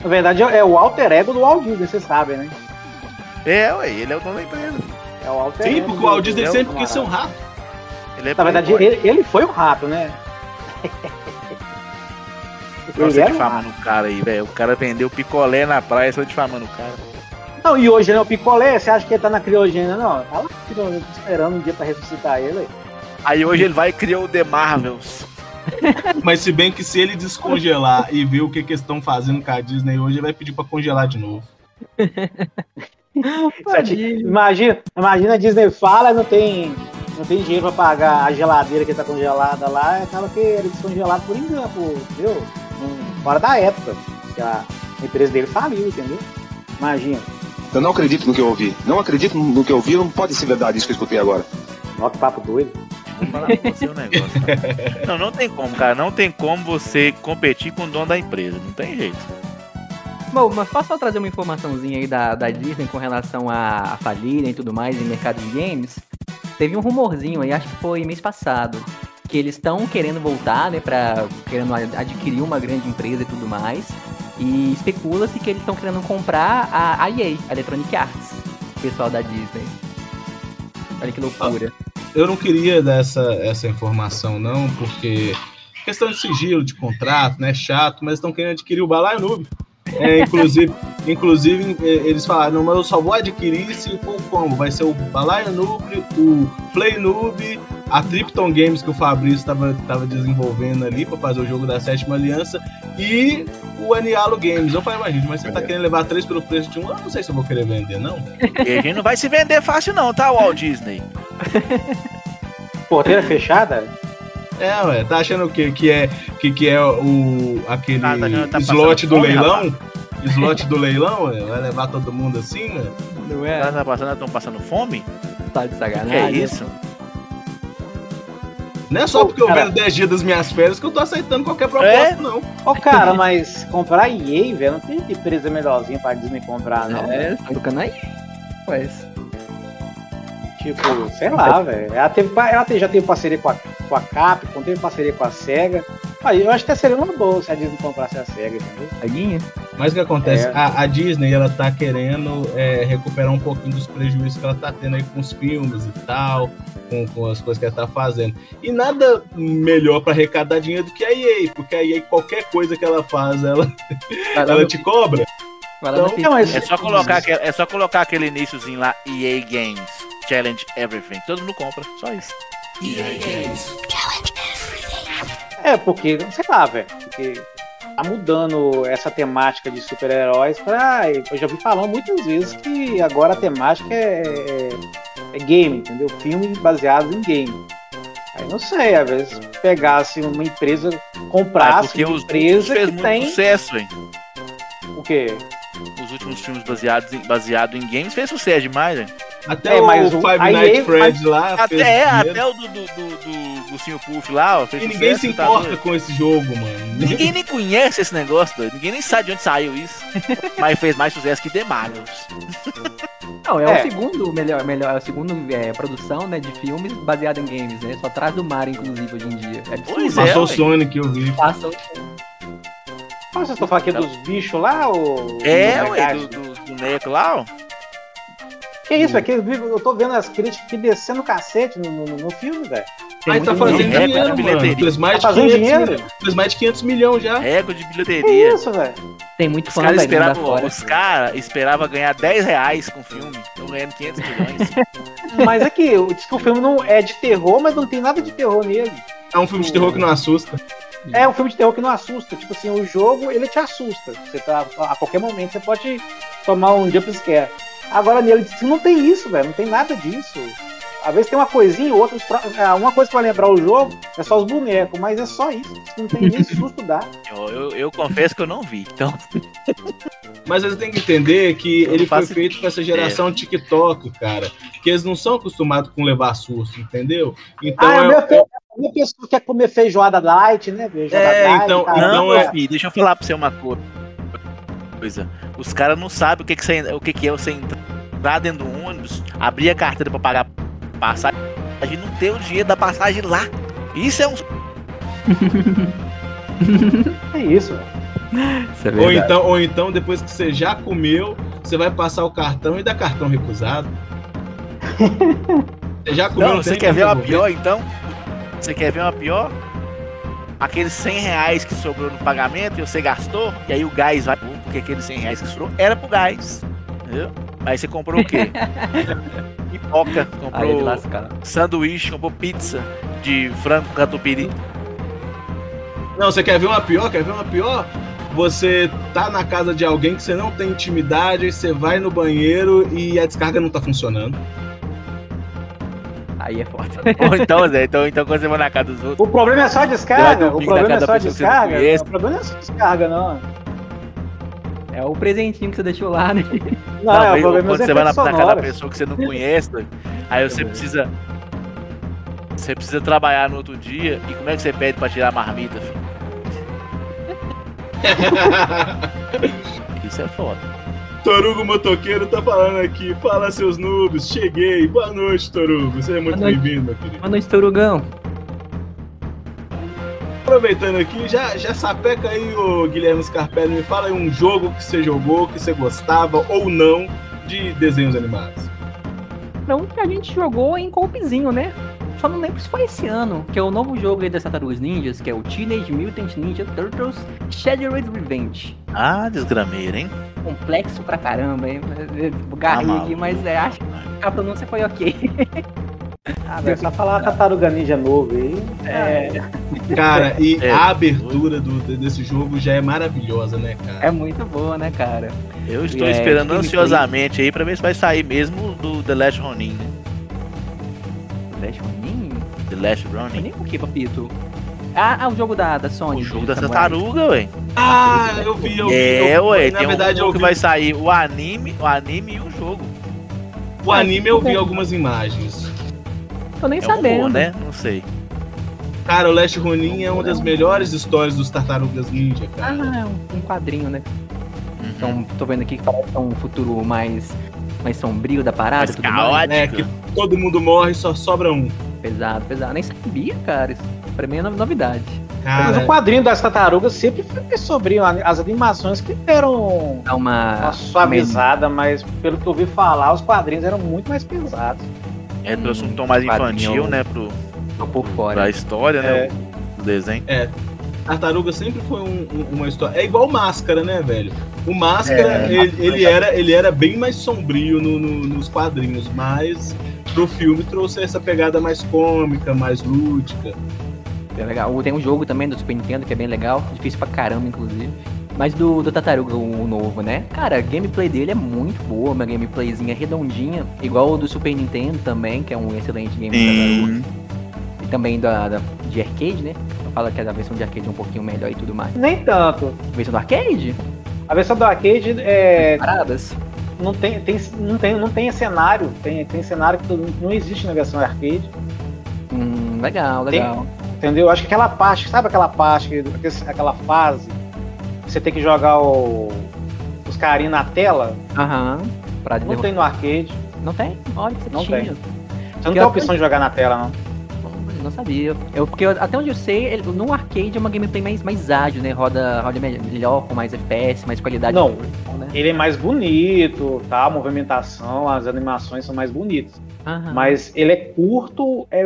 Na verdade, é o alter ego do Walt Disney, vocês sabem, né? É, ué. Ele é o dono da empresa. É o alter Sim, ego. porque o Walt Disney sempre quis ser um rato. Ele é Na verdade, ele, ele foi o rato, né? Era um difamando o cara aí, velho. O cara vendeu picolé na praia, só difamando o cara. Não, e hoje, né, o picolé, você acha que ele tá na criogênia? Não, tá lá tô esperando um dia pra ressuscitar ele. aí. Aí hoje ele vai e criou o The Marvels. Mas se bem que se ele descongelar e ver o que, que eles estão fazendo com a Disney hoje, ele vai pedir pra congelar de novo. Imagina, imagina a Disney fala, não tem, não tem dinheiro pra pagar a geladeira que tá congelada lá, acaba que ele descongelado por engano, entendeu? Não- Fora da época, que a empresa dele faliu, entendeu? Imagina. Eu não acredito no que eu ouvi. Não acredito no que eu ouvi, não pode ser verdade isso que eu escutei agora. Que papo doido. Vou falar pra você um negócio. cara. Não, não tem como, cara. Não tem como você competir com o dono da empresa. Não tem jeito. Bom, mas posso só trazer uma informaçãozinha aí da, da Disney com relação a, a falida e tudo mais em mercado de games? Teve um rumorzinho aí, acho que foi mês passado, que eles estão querendo voltar, né, pra querendo ad- adquirir uma grande empresa e tudo mais. E especula-se que eles estão querendo comprar a, a EA, a Electronic Arts, o pessoal da Disney. Olha que loucura. Eu não queria dar essa, essa informação, não, porque questão de sigilo, de contrato, né? Chato, mas estão querendo adquirir o Balaio Noob. É, inclusive, inclusive, eh, eles falaram, não, mas eu só vou adquirir se for como? Vai ser o Balaio Noob, o Play Noob, a Tripton Games que o Fabrício estava tava desenvolvendo ali para fazer o jogo da Sétima Aliança e o Anialo Games. Eu falei, mas gente, mas você tá querendo levar três pelo preço de um? Eu não sei se eu vou querer vender, não. E a gente não vai se vender fácil, não, tá, Walt Disney? Porteira fechada? É, ué, tá achando o quê? Que é, que, que é o, aquele Ah, tá achando que tá slot do fome, leilão? Slot do leilão, ué? Vai levar todo mundo assim, né? Não caras tá passando, estão passando fome? Tá de Que sacanagem. é isso? Não é só porque eu vendo 10 dias das minhas férias que eu tô aceitando qualquer proposta, É? não. Ô, cara, mas comprar EA, velho, não tem empresa melhorzinha pra Disney comprar, não. É, tá tocando aí. Pois. Tipo, sei lá, velho. Ela, teve, ela já teve parceria com a, com a Capcom, teve parceria com a SEGA. Aí eu acho que seria uma boa se a Disney comprasse a SEGA, entendeu? Mas o que acontece? É. A, a Disney, ela tá querendo é, recuperar um pouquinho dos prejuízos que ela tá tendo aí com os filmes e tal, com, com as coisas que ela tá fazendo. E nada melhor pra arrecadar dinheiro do que a EA, porque a EA, qualquer coisa que ela faz, ela, ela te cobra. Então, É só colocar, aquele, é só colocar aquele iníciozinho lá, EA Games, Challenge Everything. Todo mundo compra, só isso. É, porque, sei lá, velho. Porque tá mudando essa temática de super-heróis pra. Eu já vi falando muitas vezes que agora a temática é, é, é game, entendeu? Filme baseado em game. Aí não sei, às vezes pegasse uma empresa, comprasse porque uma os empresa fez que muito tem. sucesso, hein? O quê? Os últimos filmes baseados em, baseado em games fez sucesso demais, hein? Até É, o mas o- Five a Nights Fred lá fez Até, é, até o do, do, do, do, do Sr. Puff lá, ó, fez E ninguém sucesso, se tá importa com esse jogo, mano. Ninguém nem conhece esse negócio, doido. Ninguém nem sabe de onde saiu isso. Mas fez mais sucesso que The Marvels. Não, é, É. o segundo melhor, melhor, é o segundo é, produção, né, de filmes baseado em games, né? Só atrás do mar, inclusive, hoje em dia. É absurdo. É, Passou o. Sonic, eu vi. Passa o- Ah, vocês estão falando aqui dos bichos lá? Ou... É, ué, do, do boneco lá, ó. Que isso, bicho, eu tô vendo as críticas aqui descendo o cacete no, no, no filme, velho. Aí tá fazendo de dinheiro, mano. bilheteria. Fez mais, Tá de fazendo 500 dinheiro? milhões, fez mais de 500 milhões já. Recorde de Que bilheteria. isso, velho? Tem muito Os fã caras esperavam, afora. os cara esperava ganhar 10 reais com o filme. Estão ganhando 500 milhões. Mas aqui, eu disse que o filme não é de terror, mas não tem nada de terror nele. É um filme de terror que não assusta. É um filme de terror que não assusta. Tipo assim, o jogo, ele te assusta. Você tá, a qualquer momento você pode tomar um jump scare. Agora nele diz que não tem isso, velho. Não tem nada disso. Às vezes tem uma coisinha, outra. é, Uma coisa pra lembrar o jogo é só os bonecos, mas é só isso. Não tem nem susto dá. eu, eu, eu confesso que eu não vi. Então, Mas eles têm que entender que Eu ele foi feito pra essa geração TikTok, cara. Que eles não são acostumados com levar susto, entendeu? Então ah, é, é- a minha, fe- a minha pessoa que quer comer feijoada light, né? Feijoada É, light, então- tá? Não, Então meu é- filho, deixa eu falar pra você uma co- coisa. Os caras não sabem o que, que, você, o que, que é você entrar dentro do ônibus, abrir a carteira pra pagar passagem e não ter o dinheiro da passagem lá. Isso é um. É isso. Isso é Ou então, ou então, depois que você já comeu, você vai passar o cartão e dá cartão recusado. Você já comeu Não, não você tem quer ver uma pior então? Você quer ver uma pior? Aqueles 100 reais que sobrou no pagamento e você gastou, e aí o gás vai. Porque aqueles 100 reais que sobrou era pro gás. Entendeu? Aí você comprou o quê? Pipoca, Aí de comprou sanduíche, comprou pizza de frango com catupiry. Não, você quer ver uma pior? Quer ver uma pior? Você tá na casa de alguém que você não tem intimidade, aí você vai no banheiro e a descarga não tá funcionando. Aí é foda. Ou então, Zé, então, então quando você vai na casa dos outros. O problema é só a descarga. O problema é só a descarga. O problema não é só a descarga, não. É o presentinho que você deixou lá, né? Não, Não, é, o aí, problema é quando os você vai na, na casa da pessoa que você não conhece, aí você precisa. Você precisa trabalhar no outro dia. E como é que você pede pra tirar a marmita, filho? Isso é foda. Torugo Motoqueiro tá falando aqui. Fala, seus noobs. Cheguei. Boa noite, Torugo. Seja muito bem-vindo. Boa noite, Torugão. Aproveitando aqui, já, já sapeca aí, o Guilherme Scarpelli. Me fala aí um jogo que você jogou, que você gostava ou não de desenhos animados. Não que a gente jogou em golpezinho, né? Só não lembro se foi esse ano, que é o novo jogo aí das Tartarugas Ninjas, que é o Teenage Mutant Ninja Turtles Shattered Revenge. Ah, desgrameira, hein? Complexo pra caramba, hein? Garrei Ah, mas é, acho que a pronúncia foi ok. Ah, velho, só falar Tartaruga Ninja novo aí. É, Cara, e É. a abertura do, desse jogo já é maravilhosa, né, cara? é muito boa, né, cara? Eu estou É, esperando gameplay. ansiosamente aí pra ver se vai sair mesmo do The Last Ronin, né? Flash Ronin? The Last Ronin. Ronin o que, papito? Ah, ah, o jogo da, da Sony. O jogo da tartaruga, ué. Ah, eu vi, eu vi. É, eu ué. Na Tem verdade, um eu que vai sair o anime, o anime e o jogo. o anime, eu vi algumas imagens. Tô nem É um sabendo. rumor, né? Não sei. Cara, o Last Ronin é uma das melhores histórias dos Tartarugas Ninja, cara. Ah, é um- um quadrinho, né? Uhum. Então, tô vendo aqui que parece que é um futuro mais, mais sombrio da parada. Mais tudo mais. caótico. É, que todo mundo morre, só sobra um. Pesado, pesado. Nem sabia, cara. Isso pra mim é no- novidade. Mas o Cara, quadrinho das tartarugas sempre foi sombrio. As animações que deram uma. uma suavizada, mas pelo que eu ouvi falar, os quadrinhos eram muito mais pesados. É, trouxe um tom mais Quadrinho. infantil, né? Pro, por pra fora. história, né? É. O desenho. Tartaruga sempre foi um- um- uma história. É igual Máscara, né, velho? O Máscara, É, ele, ele era, ele era bem mais sombrio no- no- nos quadrinhos, mas pro filme trouxe essa pegada mais cômica, mais lúdica. É legal. Tem um jogo também do Super Nintendo que é bem legal. Difícil pra caramba, inclusive. Mas do, do Tartaruga, o novo, né? Cara, a gameplay dele é muito boa, uma gameplayzinha redondinha. Igual o do Super Nintendo também, que é um excelente game do Tartaruga. E também da, da- de arcade, né? Eu falo que a versão de arcade é um pouquinho melhor e tudo mais. Nem tanto. Versão do arcade? A versão do arcade é, Paradas? Não, tem, tem, não, tem, não tem cenário. Tem, tem cenário que não existe na versão arcade. Hum, legal, Tem- legal. Entendeu? Acho que aquela parte, sabe aquela parte, que- aquela fase que você tem que jogar o- os carinhos na tela? Aham. Pra Não tem no arcade. Não tem? Olha que você Não tinha. tem. Você não Porque tem a eu- opção de jogar na tela, não. Eu não sabia. Eu, porque eu- até onde eu sei, ele- no arcade é uma gameplay mais, mais ágil, né? Roda, roda melhor, com mais FPS, mais qualidade. Não. de- né? Ele é mais bonito, tá? A movimentação, as animações são mais bonitas. Aham. Mas ele é curto, é.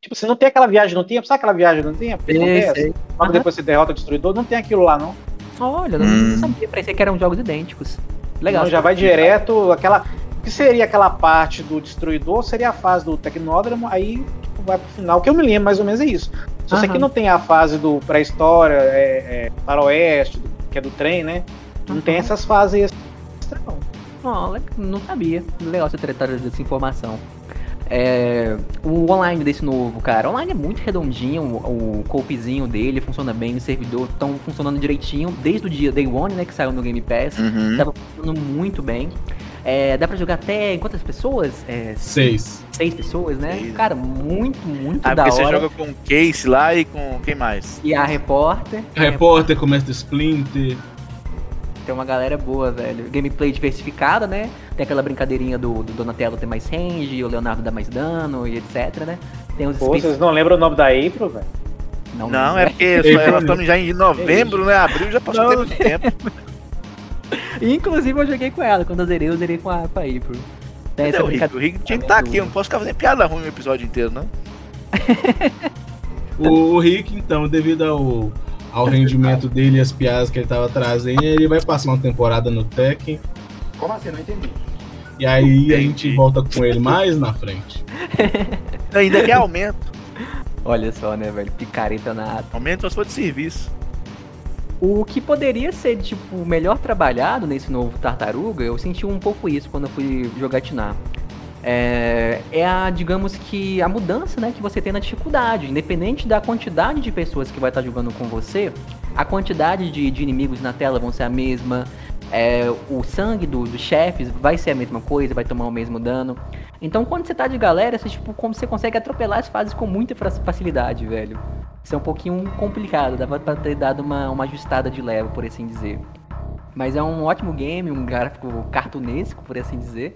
Tipo, você não tem aquela viagem no tempo, sabe aquela viagem no tempo? Sei, acontece? sei. Logo depois você derrota o destruidor, não tem aquilo lá, não. Olha, não, Hum. não sabia. Parecia que eram jogos idênticos. Legal. Não, já vai direto, aquela. O que seria aquela parte do destruidor? Seria a fase do Tecnódromo, aí vai pro final. O que eu me lembro mais ou menos é isso. Só sei Aham. que não tem a fase do pré-história, é, é, faroeste, do- que é do trem, né? Não tem essas fases extra, não. Le- não sabia. Legal você tratar dessa informação. É, o online desse novo, cara, o online é muito redondinho, o, o copezinho dele funciona bem, o servidor estão funcionando direitinho desde o dia Day One, né, que saiu no Game Pass, Uhum. tava funcionando muito bem. É, dá pra jogar até em quantas pessoas? É, Seis. Seis pessoas, né? Seis. Cara, muito, muito Ah, da porque hora. você joga com o Case lá e com quem mais? E a repórter. Repórter, Comércio Splinter. Tem uma galera boa, velho. Gameplay diversificada, né? Tem aquela brincadeirinha do, do Donatello ter mais range, o Leonardo dá mais dano e etc, né? Tem os Pô, space- vocês não lembram o nome da April, velho? Não, Não, é porque Ei, nós estamos já em novembro, né? Abril já passou Não. tempo. Inclusive eu joguei com ela. Quando eu zerei, eu zerei com a, com a April. Cadê essa o Rick? O Rick tinha que estar aqui, eu não posso ficar fazendo piada ruim o episódio inteiro, não. O, o Rick, então, devido ao, ao rendimento dele e as piadas que ele tava trazendo, ele vai passar uma temporada no Tekken. Como assim? Não entendi. E aí a gente Entendi. volta com ele mais na frente. Ainda quer aumento. Olha só, né, velho? Picareta na só se for de serviço. O que poderia ser, tipo, melhor trabalhado nesse novo Tartaruga, eu senti um pouco isso quando eu fui jogatinar. É, é a, digamos que, a mudança, né, que você tem na dificuldade. Independente da quantidade de pessoas que vai estar jogando com você, a quantidade de, de inimigos na tela vão ser a mesma. É, o sangue do- dos chefes vai ser a mesma coisa, vai tomar o mesmo dano. Então, quando você tá de galera, você, tipo, como você consegue atropelar as fases com muita fa- facilidade, velho. Isso é um pouquinho complicado, dava pra ter dado uma, uma ajustada de leva, por assim dizer. Mas é um ótimo game, um gráfico cartunesco, por assim dizer.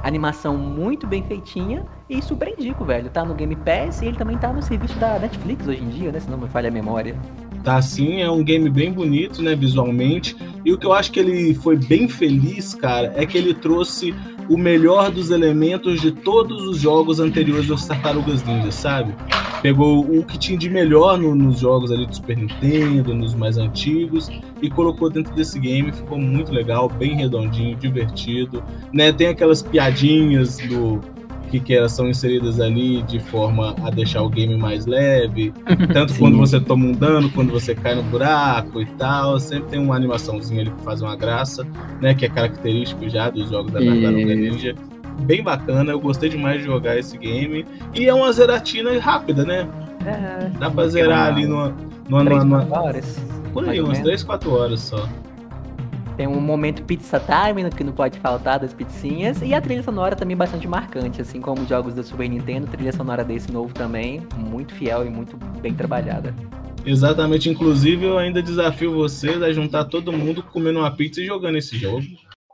Animação muito bem feitinha e super indico, velho. Tá no Game Pass e ele também tá no serviço da Netflix hoje em dia, né? Se não me falha a memória. Tá assim, é um game bem bonito, né, visualmente. E o que eu acho que ele foi bem feliz, cara, é que ele trouxe o melhor dos elementos de todos os jogos anteriores dos Tartarugas Ninja, sabe? Pegou o que tinha de melhor no- nos jogos ali do Super Nintendo, nos mais antigos, e colocou dentro desse game. Ficou muito legal, bem redondinho, divertido. Né? Tem aquelas piadinhas do que, que elas são inseridas ali de forma a deixar o game mais leve. Tanto Sim. quando você toma um dano, quando você cai no buraco e tal. Sempre tem uma animaçãozinha ali que faz uma graça, né? Que é característico já dos jogos da Tartaruga Isso. Ninja. Bem bacana, eu gostei demais de jogar esse game. E é uma zeratina rápida, né? É, Dá pra zerar ali numa, numa, numa, numa- horas. por mais aí, umas menos. 3, 4 horas só. Tem um momento pizza time, que não pode faltar das pizzinhas. E a trilha sonora também bastante marcante, assim como os jogos da Super Nintendo. A trilha sonora desse novo também, muito fiel e muito bem trabalhada. Exatamente, inclusive eu ainda desafio vocês a juntar todo mundo comendo uma pizza e jogando esse jogo.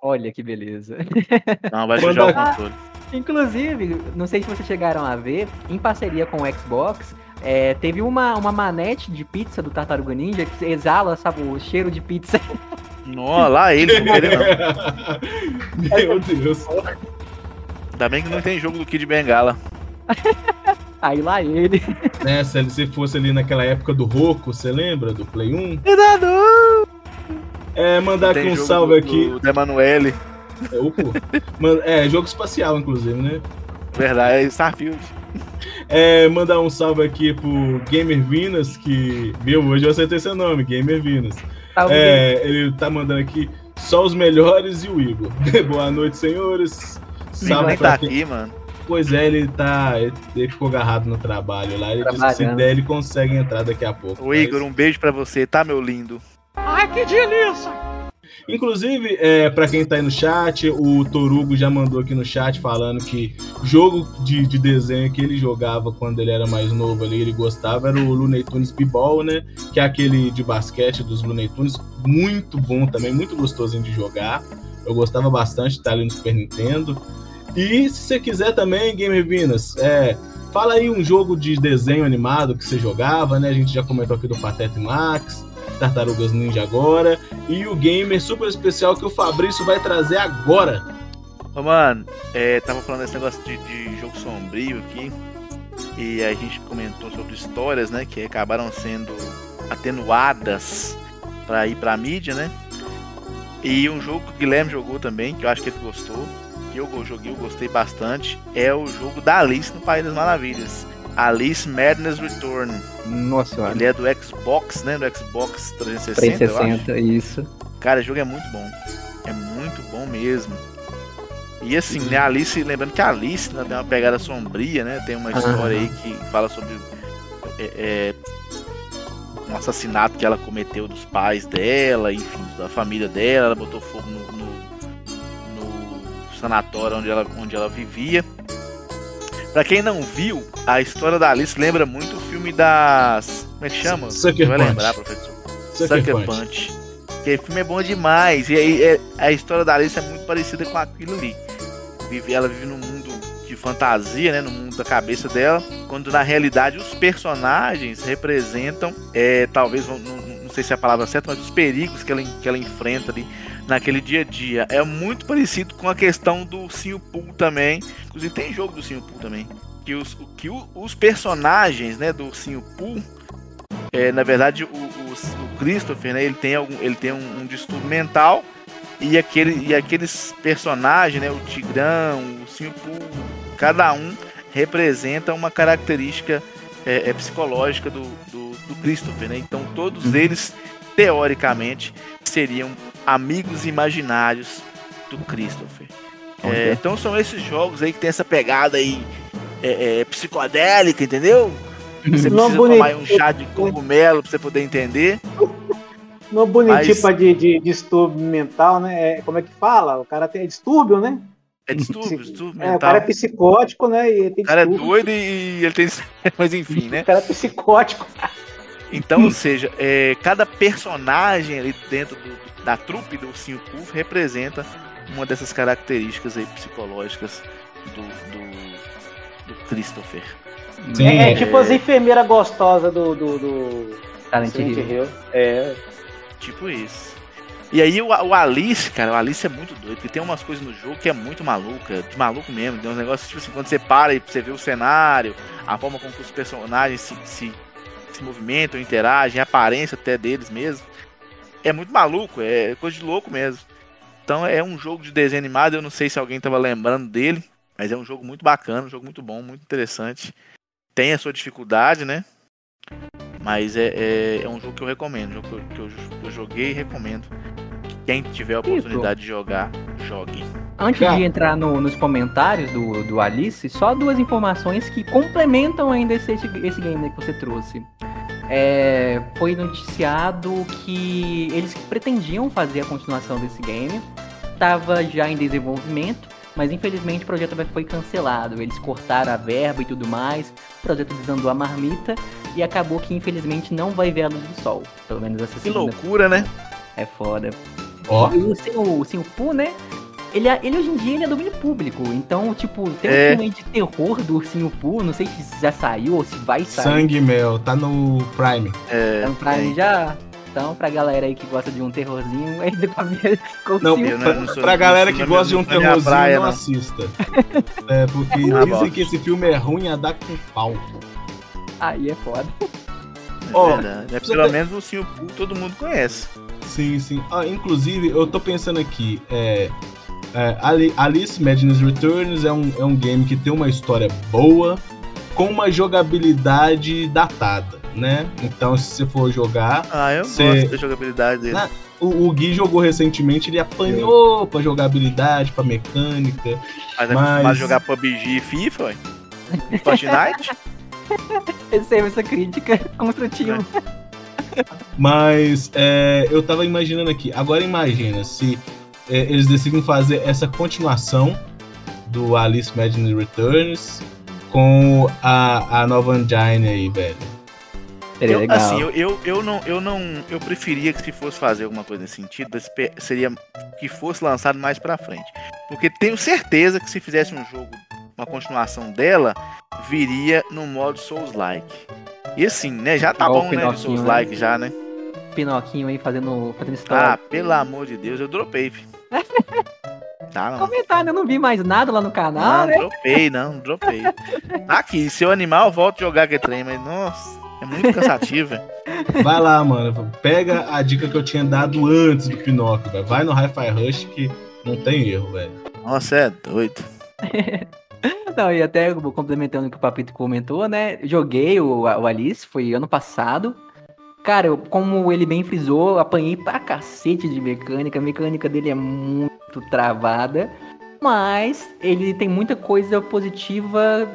Olha que beleza. Não, vai sujar o controle. Inclusive, não sei se vocês chegaram a ver, em parceria com o Xbox, é, teve uma, uma manete de pizza do Tartaruga Ninja que exala, sabe, o cheiro de pizza. Não, lá ele, não querer não. Meu Deus. Ainda bem que não tem jogo do Kid Bengala. Aí lá ele. Né, se ele- se fosse ali naquela época do Roku, você lembra? Do Play 1? Cuidado! É, mandar aqui um salve do- aqui. Do, Emanuele. É. Man- é, jogo espacial, inclusive, né? Verdade, é Starfield. É, mandar um salve aqui pro Gamer Vinas, que. Viu? Hoje eu acertei seu nome, Gamer Vinas. Salve, É, ele tá mandando aqui só os melhores e o Igor. Boa noite, senhores. Salve nem tá quem- aqui, mano. Pois é, ele tá. Ele, ficou agarrado no trabalho lá. Ele disse que se der, ele consegue entrar daqui a pouco. Ô mas- Igor, um beijo pra você, tá, meu lindo? Inclusive, é, para quem tá aí no chat, o Torugo já mandou aqui no chat falando que jogo de, de desenho que ele jogava quando ele era mais novo ali, ele gostava, era o Looney Tunes B-Ball, né? Que é aquele de basquete dos Looney Tunes, muito bom também, muito gostosinho de jogar. Eu gostava bastante de estar ali no Super Nintendo. E se você quiser também, Gamer Vinas, é, fala aí um jogo de desenho animado que você jogava, né? A gente já comentou aqui do Pateta e Max, Tartarugas Ninja agora, e o gamer super especial que o Fabrício vai trazer agora. Ô, mano, é, tava falando desse negócio de, de jogo sombrio aqui. E a gente comentou sobre histórias, né? Que acabaram sendo atenuadas pra ir pra mídia, né? E um jogo que o Guilherme jogou também, que eu acho que ele gostou, que eu joguei, eu gostei bastante, é o jogo da Alice no País das Maravilhas. Alice Madness Return. Nossa senhora. Ele é do Xbox, né? Do Xbox 360, eu acho. 360, isso. Cara, o jogo é muito bom. É muito bom mesmo. E assim, né, a Alice, lembrando que a Alice né, tem uma pegada sombria, né? Tem uma história aí que fala sobre é, é, um assassinato que ela cometeu dos pais dela, enfim, da família dela, ela botou fogo no, no, no sanatório onde ela, onde ela vivia. Pra quem não viu, a história da Alice lembra muito o filme das. Como é que chama? Sucker Você vai Punch. lembrar, professor? Sucker Sucker Punch. Punch. Que filme é bom demais. E aí é- a história da Alice é muito parecida com aquilo ali. Vive, ela vive num mundo de fantasia, né? No mundo da cabeça dela. Quando na realidade os personagens representam, é, talvez, não, não- sei se é a palavra certa, mas os perigos que ela, que ela enfrenta ali naquele dia a dia. É muito parecido com a questão do Ursinho Pooh também. Inclusive tem jogo do Ursinho Pooh também. Que os, que os personagens né, do Ursinho Pooh é, na verdade, o, o- o Christopher, né, ele tem, algum, ele tem um, um distúrbio mental e, aquele, e aqueles personagens, né, o Tigrão, o Simpu, cada um representa uma característica é, é, psicológica do, do, do Christopher, né? Então todos eles, teoricamente, seriam amigos imaginários do Christopher. É, então são esses jogos aí que tem essa pegada aí é, é, psicodélica, entendeu? Você Não, precisa bonito. tomar um chá de cogumelo pra você poder entender. No bonitinho Mas- pra de, de distúrbio mental, né? É, como é que fala? O cara tem distúrbio, né? É distúrbio, distúrbio É, o mental. cara é psicótico, né? E ele tem O cara é distúrbio. doido e ele tem. Mas enfim, né? O cara é psicótico. Então, ou seja, é, cada personagem ali dentro do- da trupe do Ursinho Puff representa uma dessas características aí psicológicas do, do, do Christopher. Sim, É, é é. tipo as enfermeiras gostosas do, do, do Silent Silent Hill. Hill. É. Tipo isso. E aí o, o Alice, cara, o Alice é muito doido, porque tem umas coisas no jogo que é muito maluca, de maluco mesmo. Tem uns negócios, tipo assim, quando você para e você vê o cenário, a forma como que os personagens se, se, se movimentam, interagem, a aparência até deles mesmo. É muito maluco, é coisa de louco mesmo. Então é um jogo de desenho animado, eu não sei se alguém tava lembrando dele, mas é um jogo muito bacana, um jogo muito bom, muito interessante. Tem a sua dificuldade, né? Mas é, é, é um jogo que eu recomendo, um jogo que eu, que eu, eu joguei e recomendo. Quem tiver a oportunidade de jogar, jogue. Antes Cara. de entrar no- nos comentários do, do Alice, só duas informações que complementam ainda esse, esse game né, que você trouxe. É, foi noticiado que eles pretendiam fazer a continuação desse game, estava já em desenvolvimento, mas infelizmente o projeto foi cancelado. Eles cortaram a verba e tudo mais, o projeto desandou a marmita e acabou que infelizmente não vai ver a luz do sol. Pelo menos essa Que segunda. loucura, né? É foda. Ó, E o Senhor, o Senhor Pooh, né? Ele, é- ele hoje em dia ele é domínio público. Então, tipo, tem um É. filme aí de terror do Ursinho Pooh. Não sei se já saiu ou se vai sair. Sangue Mel, tá no Prime. É, Então, pra tem. mim já. Então, pra galera aí que gosta de um terrorzinho, ainda com a minha. Não, Eu pra, não sou- pra galera não que gosta de um terrorzinho, praia, não, não. assista. É, porque dizem bosta. que esse filme é ruim a dar com pau. Aí é foda. É Ó, verdade. É, pelo menos o Ursinho Pooh todo mundo conhece. Sim, sim. Ah, inclusive, eu tô pensando aqui, é, é, Ali- Alice Madness Returns é um, é um game que tem uma história boa, com uma jogabilidade datada, né? Então, se você for jogar, Ah, eu Cê- gosto da jogabilidade dele. Ah, o, o Gui jogou recentemente, ele apanhou pra jogabilidade, pra mecânica. Mas é mas- a jogar PUBG e FIFA, ué. Fortnite? Receba essa crítica construtiva. Mas é, eu tava imaginando aqui, agora imagina se é, eles decidem fazer essa continuação do Alice Madness Returns com a, a nova engine aí, velho. Seria Eu, legal. assim, eu, eu, eu não, eu não. Eu preferia que se fosse fazer alguma coisa nesse sentido, seria que fosse lançado mais pra frente. Porque tenho certeza que se fizesse um jogo, uma continuação dela, viria no modo Souls-like. E assim, né? Já tá bom, né? De Pinoquinho, Souls-like já, né? Pinoquinho aí fazendo, fazendo Ah, história. pelo amor de Deus, eu dropei, filho. Tá, não. Comentar, né? Eu não vi mais nada lá no canal, Não, né? dropei, não, dropei. Aqui, seu animal, volta a jogar aquele trem, mas nossa, é muito cansativo, velho. Vai lá, mano. Pega a dica que eu tinha dado antes do Pinóquio, velho. Vai no Hi-Fi Rush que não tem erro, velho. Nossa, é doido. Não, e até complementando o que o Papito comentou, né? Joguei o, o Alice, foi ano passado. Cara, eu- como ele bem frisou, apanhei pra cacete de mecânica. A mecânica dele é muito travada. Mas ele tem muita coisa positiva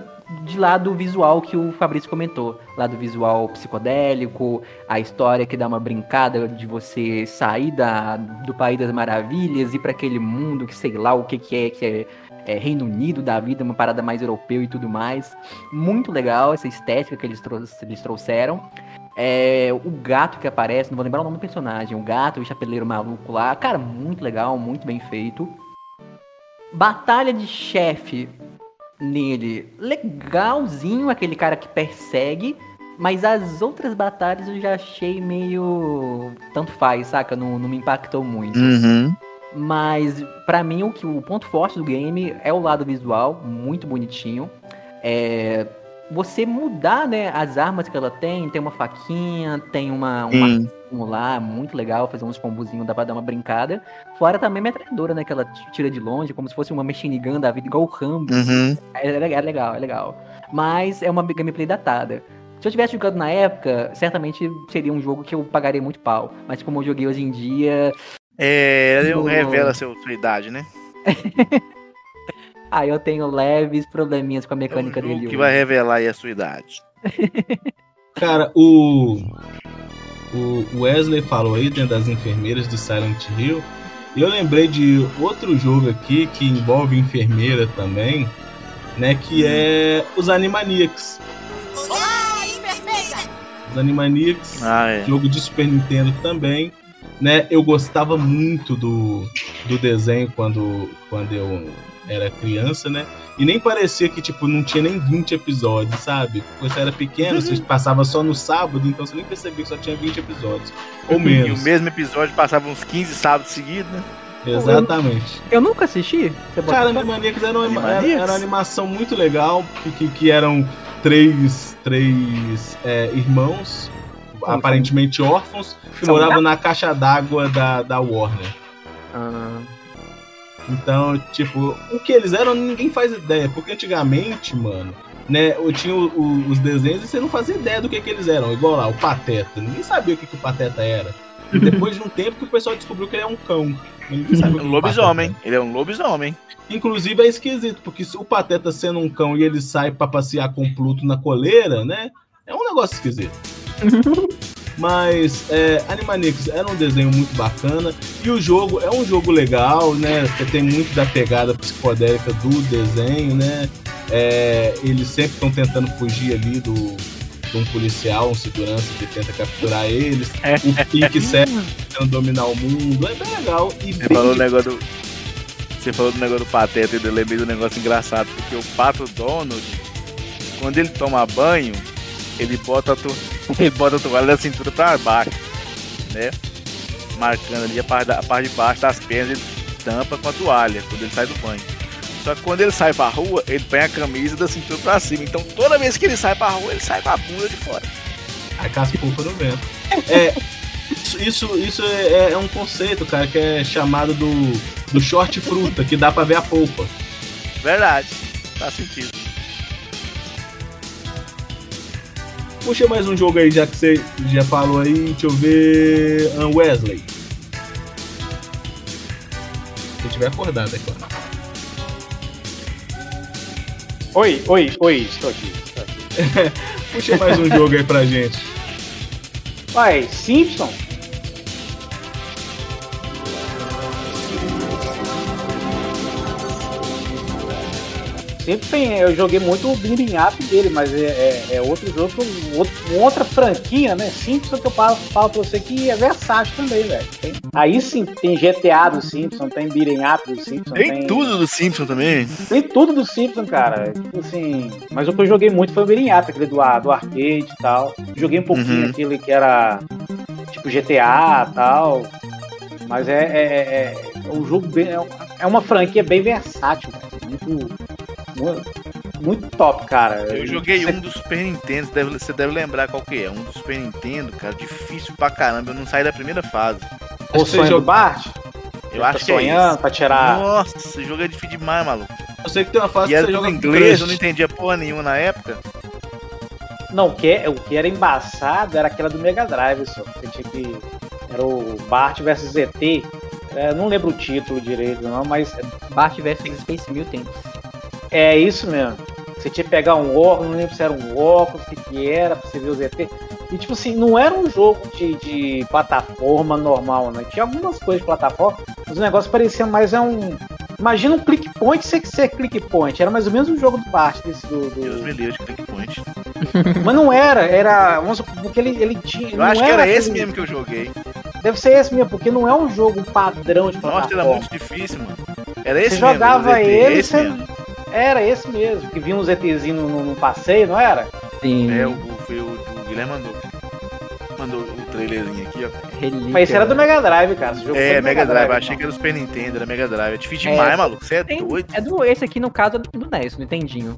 de lado visual que o Fabrício comentou. Lado visual psicodélico, a história que dá uma brincada de você sair da, do País das Maravilhas e para aquele mundo que sei lá o que, que é, que é, é, Reino Unido da vida, uma parada mais europeu e tudo mais. Muito legal essa estética que eles, trou eles trouxeram. É, o gato que aparece, não vou lembrar o nome do personagem, o gato, o chapeleiro maluco lá, cara, muito legal, muito bem feito. Batalha de chefe nele, legalzinho, aquele cara que persegue, mas as outras batalhas eu já achei meio. Tanto faz, saca? Não, não me impactou muito. Uhum. Mas para mim o, que, o ponto forte do game é o lado visual, muito bonitinho. É, você mudar, né, as armas que ela tem, tem uma faquinha, tem uma, uma um lá, muito legal, fazer uns combozinhos, dá pra dar uma brincada. Fora também a metralhadora, né, que ela tira de longe, como se fosse uma machine gun da vida, igual o Rambo. Uhum. É, é legal, é legal, é legal. Mas é uma gameplay datada. Se eu tivesse jogado na época, certamente seria um jogo que eu pagaria muito pau. Mas como eu joguei hoje em dia, É, não revela seu, sua idade, né? ah, eu tenho leves probleminhas com a É mecânica jogo dele. que hoje. vai revelar aí a sua idade. Cara, o, o Wesley falou aí dentro das enfermeiras do Silent Hill. E eu lembrei de outro jogo aqui que envolve enfermeira também, né? Que é os Animaniacs. Os Animaniacs, Ah, é. jogo de Super Nintendo também, né? Eu gostava muito do, do desenho quando, quando eu era criança, né? E nem parecia que, tipo, não tinha nem 20 episódios, sabe? Porque você era pequeno, você passava só no sábado, então você nem percebia que só tinha 20 episódios. Ou E o menos. mesmo episódio passava uns 15 sábados seguidos, né? Exatamente. Eu nunca assisti. Cara? Animaniacs era uma, era, Animaniacs? era uma animação muito legal, que, que, eram três, três é, irmãos, aparentemente órfãos, que São moravam na caixa d'água da, da Warner. Ah, Então, tipo, o que eles eram, ninguém faz ideia. Porque antigamente, mano, né, eu tinha o- o- os desenhos e você não fazia ideia do que, que eles eram. Igual lá, o Pateta. Ninguém sabia o que, que o Pateta era. E depois de um tempo que o pessoal descobriu que ele é um cão. Que Um lobisomem. Ele é um lobisomem. Inclusive é esquisito, porque se o Pateta sendo um cão e ele sai pra passear com o Pluto na coleira, né? É um negócio esquisito. Mas é, Animaniacs era um desenho muito bacana e o jogo é um jogo legal, né? Tem muito da pegada psicodélica do desenho, né? É, eles sempre estão tentando fugir ali do, de um policial, um segurança que tenta capturar eles. O Pink serve tentando dominar o mundo. É bem legal. E Você bem falou, do negócio do, você falou do negócio do pateta e eu lembrei do negócio engraçado, porque o pato Donald, quando ele toma banho, ele bota a, to... ele bota a toalha da cintura pra baixo, né? Marcando ali a parte, da- a parte de baixo das pernas, ele tampa com a toalha quando ele sai do banho. Só que quando ele sai pra rua, ele põe a camisa da cintura pra cima. Então toda vez que ele sai pra rua, ele sai com a bunda de fora. A cascupa no vento. É, isso, isso, isso é, é um conceito, cara, que é chamado do, do short fruta, que dá pra ver a polpa. Verdade, faz sentido. Puxa mais um jogo aí, já que você já falou aí. Deixa eu ver. ah, Wesley. Se eu tiver acordado, é claro. Oi, oi, oi, estou aqui. Estou aqui. Puxa mais um jogo aí pra gente. Vai, Simpson. Sempre tem, eu joguei muito o Binding Up dele, mas é, é- é outro jogo, outro- outra franquia, né? Simpson que eu falo, falo pra você que é versátil também, velho. Tem- Aí sim, tem GTA do Simpson, tem Beating Up do Simpson. Tem tudo do Simpson também. Tem tudo do Simpson, cara. Tipo assim. Mas o que eu joguei muito foi o Beating Up, aquele do, do arcade e tal. Joguei um pouquinho Uhum. aquele que era tipo GTA e tal. Mas é, é, é, é um jogo bem. É, é uma franquia bem versátil, cara. Muito, muito, muito top, cara. Eu joguei Você- um do Super Nintendo, você deve, você deve lembrar qual que é. Um do Super Nintendo, cara, difícil pra caramba. Eu não saí da primeira fase. O Você sonho do jogou- Bart? Eu Tá acho que é sonhando isso. pra tirar. Nossa, esse jogo é difícil demais, maluco. Eu sei que tem uma fase E que você joga inglês, crush. eu não entendia porra nenhuma na época. Não, o que, o que era embaçado era aquela do Mega Drive, só. Você tinha que. Era o Bart versus ZT. É, não lembro o título direito, não, mas Bart vs Space Mutants. É isso mesmo. Você tinha que pegar um óculos, não lembro se era um óculos, o que, que era, pra você ver os ET. E tipo assim, não era um jogo de, de plataforma normal, né? Tinha algumas coisas de plataforma, mas o negócio parecia mais é um. Imagina um click point sem ser click point. Era mais ou menos um jogo do Bart desse do. do- Deus me livre de click point. Mas não era, era. Vamos porque ele, ele tinha. Eu acho que era aquele- esse mesmo que eu joguei. Deve ser esse mesmo, porque não é um jogo padrão de Nossa, era plataforma. muito difícil, mano. Era esse Você mesmo. jogava ele, esse você... mesmo. Era esse mesmo, que vinha uns ETzinhos no, no passeio, não era? Sim. É, o, o, foi o, o Guilherme mandou. Mandou o trailerzinho aqui, ó. relíquia, Mas esse era do velho. Mega Drive, cara. Esse jogo foi É, do Mega Drive. então. Achei que era do Super Nintendo, era Mega Drive. É difícil É, demais, maluco. Você é Tem- doido. é do, esse aqui, no caso, é do NES, do Nintendinho.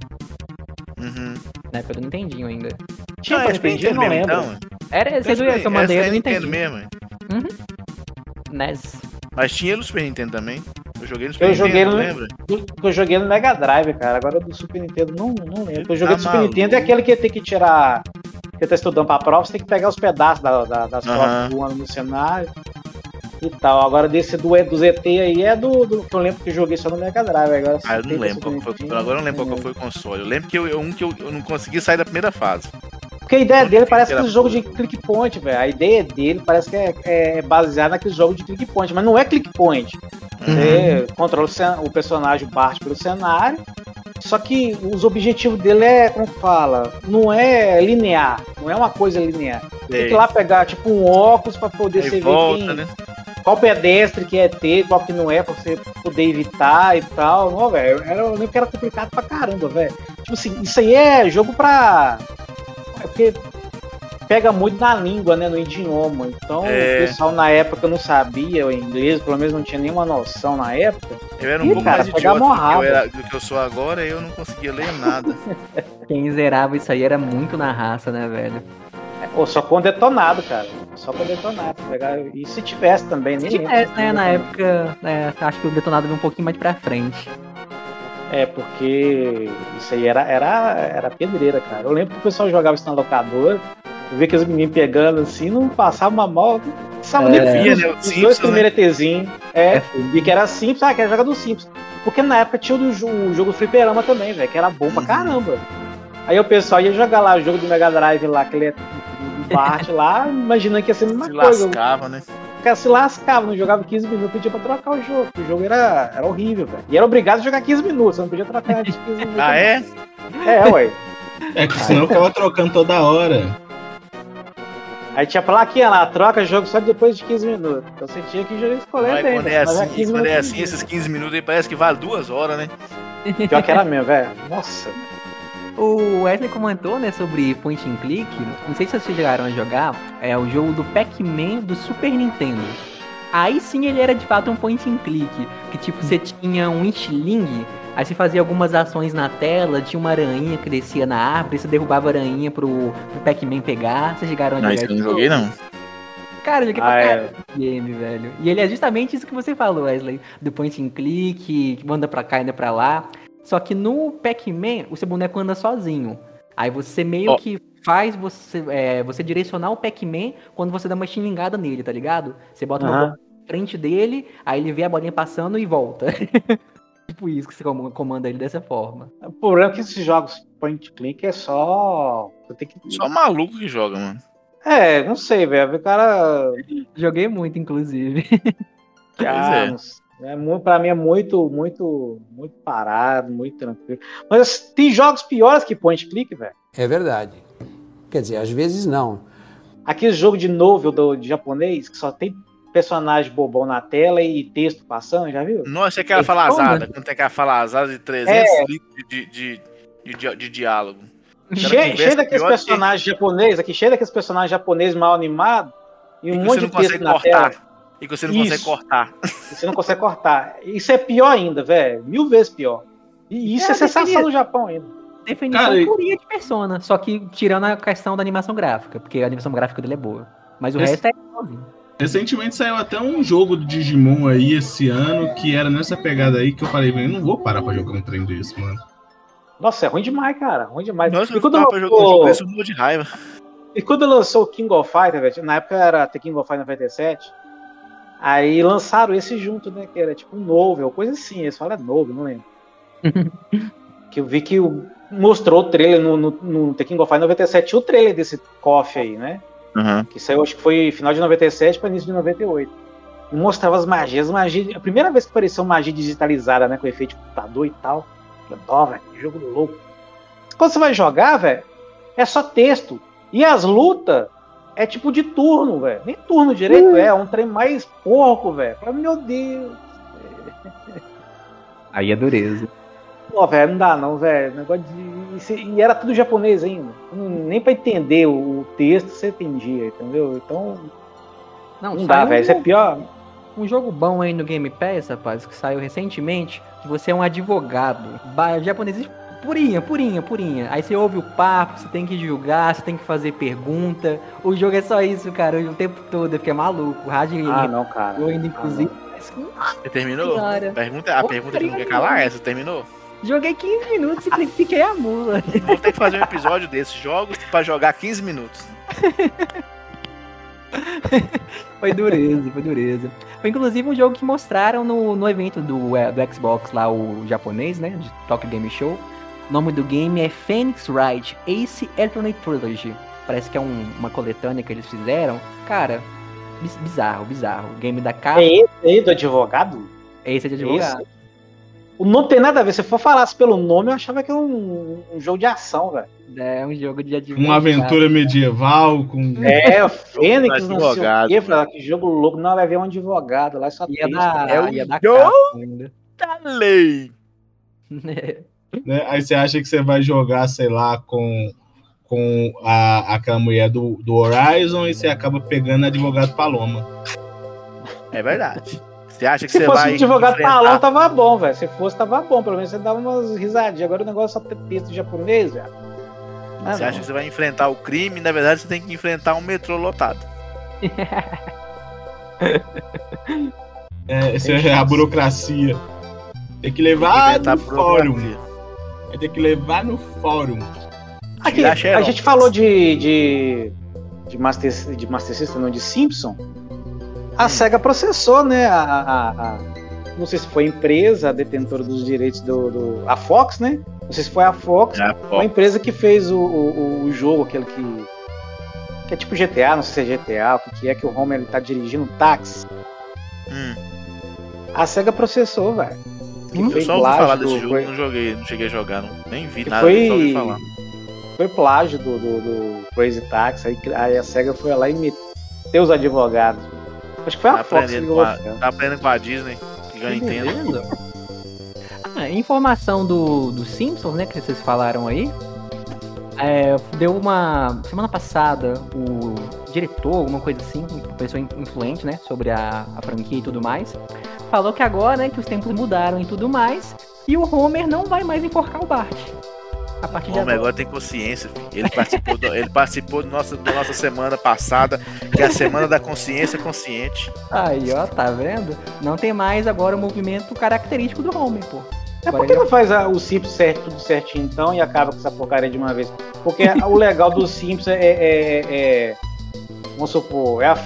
Uhum. Na época do Nintendinho ainda. Tinha Não, pra é Super Nintendinho, Nintendo não mesmo, lembro. então. Era esse do, que eu mandei, era é do Nintendo Nintendinho. mesmo. NES. Mas tinha no Super Nintendo também. Eu joguei no Super Eu joguei Nintendo, no- lembra? Do- que eu joguei no Mega Drive, cara. Agora do Super Nintendo não, não lembro. Que eu joguei Tá do Super maluco. Nintendo é aquele que tem que tirar. Você tá estudando pra prova, você tem que pegar os pedaços da- da- das Aham. provas voando no cenário e tal. Agora desse do, do ZT aí é do, do que eu lembro que eu joguei só no Mega Drive. Agora, Ah, eu não lembro do qual foi. Agora eu não lembro qual que foi o console. Eu lembro que eu, um que eu, eu não consegui sair da primeira fase. Porque a ideia dele parece Era aquele jogo de click point, velho. A ideia dele parece que é, é baseada naquele jogo de click point, mas não é click point. Você controla o, o personagem Bart pelo cenário, só que os objetivos dele é, como que fala, não é linear, não é uma coisa linear. Tem que ir lá pegar tipo um óculos pra poder Aí você volta, ver quem, né? qual pedestre que é ter, qual que não é, pra você poder evitar e tal. Não, velho, era- eu lembro que era complicado pra caramba, velho. Tipo assim, isso aí é jogo pra. É porque pega muito na língua, né, no idioma. Então É. o pessoal na época não sabia o inglês, pelo menos não tinha nenhuma noção na época. Eu era um Ih, pouco cara, mais pegar idiota do que, eu era- do que eu sou agora eu não conseguia ler nada. Quem zerava isso aí era muito na raça, né, velho? Ou só com detonado, cara. Só com detonado. Pegar... E se tivesse também, nem Se tivesse, se né, na época, né, acho que o detonado veio um pouquinho mais pra frente. É, porque isso aí era, era, era pedreira, cara. Eu lembro que o pessoal jogava isso na locadora, eu via aqueles meninos pegando assim, não passava uma mal. Nem É. ver os, Via, né, os Simpsons, dois primeiros ETzinhos. É, É, e que era simples, ah, que era jogar do Simples. Porque na época tinha o, do, o jogo Fliperama também, velho, que era bom pra Uhum. caramba. Aí o pessoal ia jogar lá o jogo do Mega Drive lá, aquele é Bart lá, imaginando que ia ser a mesma Se coisa. lascava, né? O cara se lascava, não jogava 15 minutos, pedia pra trocar o jogo. porque O jogo era, era horrível, velho. E era obrigado a jogar 15 minutos, você não podia trocar de 15 minutos. Ah, é? É, ué. É que senão eu ficava trocando toda hora. Aí tinha plaquinha lá, troca jogo só depois de 15 minutos. Então você tinha que jogar escolher Mas bem. quando é assim, 15 quando é assim, esses 15 minutos aí parece que vale duas horas, né? Pior que era mesmo, velho. Nossa. O Wesley comentou, né, sobre point and click. Não sei se vocês chegaram a jogar. É o jogo do Pac-Man do Super Nintendo. Aí sim ele era de fato um point and click. Que tipo, você tinha um estilingue, aí você fazia algumas ações na tela, tinha uma aranha que descia na árvore, você derrubava a aranha pro, pro Pac-Man pegar. Vocês chegaram a Não, isso eu não joguei, não. Cara, eu joguei Ah, pra é. caralho esse game, velho. E ele é justamente isso que você falou, Wesley. Do point and click, que manda pra cá e anda pra lá. Só que no Pac-Man, o seu boneco anda sozinho. Aí você meio Ó. que faz você, é, você direcionar o Pac-Man quando você dá uma xingada nele, tá ligado? Você bota uma bola na frente dele, aí ele vê a bolinha passando e volta. tipo isso que você com- comanda ele dessa forma. O problema é que esses jogos point click é só. Você tem que. Só maluco que joga, mano. É, não sei, velho. O cara. Joguei muito, inclusive. Pois Ah, é. É, mu- pra mim é muito, muito, muito parado, muito tranquilo. Mas tem jogos piores que point click, velho. É verdade. Quer dizer, às vezes não. Aquele jogo de novel do, de japonês que só tem personagem bobão na tela e texto passando, já viu? Nossa, é aquela Ele fala, falazada. Quando tem aquela falazada de 300 É. litros de, de, de, de, de diálogo. Cheio, daqueles personagens japoneses aqui, cheio daqueles personagens japoneses mal animados e E um que monte você de não texto consegue na cortar. tela. E que você não consegue cortar. E você não consegue cortar. Isso é pior ainda, velho. Mil vezes pior. E isso é, É, sensação no Japão ainda. Definição Cara, purinha de persona, só que tirando a questão da animação gráfica, porque a animação gráfica dele é boa. Mas o Esse- resto é. Recentemente saiu até um jogo do Digimon aí esse ano que era nessa pegada aí que eu falei, "Velho, eu não vou parar pra jogar um trem desse, mano. Nossa, é ruim demais, cara. Ruim demais. Nossa, e, eu quando ficava pra jogar um lançou, eu de raiva. e quando lançou o King of Fighters, velho, na época era The King of Fighters 97, Aí lançaram esse junto, né? Que era tipo um novo, ou coisa assim. Eles falam é novo, não lembro. que eu vi que mostrou o trailer no, no, no The King of Fighters 97, tinha o trailer desse KOF aí, né? Uhum. Que saiu, acho que foi final de 97 para início de 98. E mostrava as magias, magia, a primeira vez que apareceu magia digitalizada, né? Com efeito de computador e tal. Eu falei, Ó, velho, que jogo louco. Quando você vai jogar, velho, é só texto. E as lutas é tipo de turno, velho. Nem turno direito é, é um trem mais porco, velho. Meu Deus. Aí é dureza. Pô, velho, não dá não, velho. Negócio de. E E era tudo japonês ainda. Nem pra entender o o texto você entendia, entendeu? Então. Não, Não dá, velho. Isso é pior. Um jogo bom aí no Game Pass, rapaz, que saiu recentemente, que você é um advogado. Japonês purinha, purinha, purinha. Aí você ouve o papo, você tem que julgar, você tem que fazer pergunta. O jogo é só isso, cara, o tempo todo. Eu fiquei maluco. O rádio Ah, não, cara. eu ainda, inclusive. hum, Você terminou? Pergunta, a Ô, pergunta que não quer calar não. é essa, terminou? Joguei 15 minutos e fiquei a mula. Vamos ter que fazer um episódio desses jogos pra jogar 15 minutos. Foi dureza, foi dureza. Foi inclusive um jogo que mostraram no, no evento do, eh, do Xbox lá, o japonês, né? De Tokyo Game Show. O nome do game é Phoenix Wright Ace Attorney Trilogy. Parece que é um- uma coletânea que eles fizeram. Cara, bizarro, bizarro. Game da capa. É esse aí do advogado? Esse é de advogado. Esse? O nome tem nada a ver. Se for falasse pelo nome, eu achava que era um, um jogo de ação, velho. É um jogo de advogado. Uma aventura medieval com. É, o Fênix, não sei o quê. Falei, que jogo louco. Não, vai ver um advogado lá, só Ia texto. dar, É o ia ainda. Da lei! né? Aí você acha que você vai jogar, sei lá, com, com a, aquela mulher do, do Horizon e você acaba pegando advogado Paloma. É verdade. Você acha que Se você fosse vai. um advogado enfrentar- talão, tava bom, velho. Se fosse, tava bom. Pelo menos você dava umas risadinhas. Agora o negócio é só ter texto japonês, velho. Ah, Você não. acha que você vai enfrentar o crime, na verdade você tem que enfrentar um metrô lotado. É, essa é a burocracia. Tem que Tem que levar no fórum. Vai ter que levar no fórum. Aqui, a gente falou de, de, de, Master, de Master System, não, de Simpson. A SEGA processou, né? A, a- a- não sei se foi a empresa, a detentora dos direitos do, do- A Fox, né? Não sei se foi a Fox, É, a ó, empresa que fez o, o, o jogo, aquele que. Que é tipo GTA, não sei se é GTA, o que, é, que o Homer ele tá dirigindo um táxi. hum. A SEGA processou, velho. Que Eu foi só ouvi plágio falar do- desse jogo, foi- não joguei, não cheguei a jogar, não, nem vi Que nada, foi- só ouvi falar. foi plágio do, do, do Crazy Taxi, aí, aí a SEGA foi lá e meteu os advogados. Acho que foi a Tá Fox que aprendendo, ligou com a, pra ela. tá aprendendo com a Disney, que ganha Nintendo. Ah, informação do, do Simpsons, né, que vocês falaram aí. É, deu uma. Semana passada, o diretor, alguma coisa assim, uma pessoa in- influente, né, sobre a, a franquia e tudo mais, falou que agora, né, que os tempos mudaram e tudo mais, e o Homer não vai mais enforcar o Bart. A partir O de homem agora. agora tem consciência, filho. Ele participou, do, ele participou do nosso, da nossa semana passada, que é a semana da consciência consciente. Aí, ó, tá vendo? Não tem mais agora o movimento característico do Homer, pô. É por que ele- não faz a- o Simpsons certo, tudo certinho então e acaba com essa porcaria de uma vez? Porque o legal do Simpsons é, é- é- Vamos supor, é a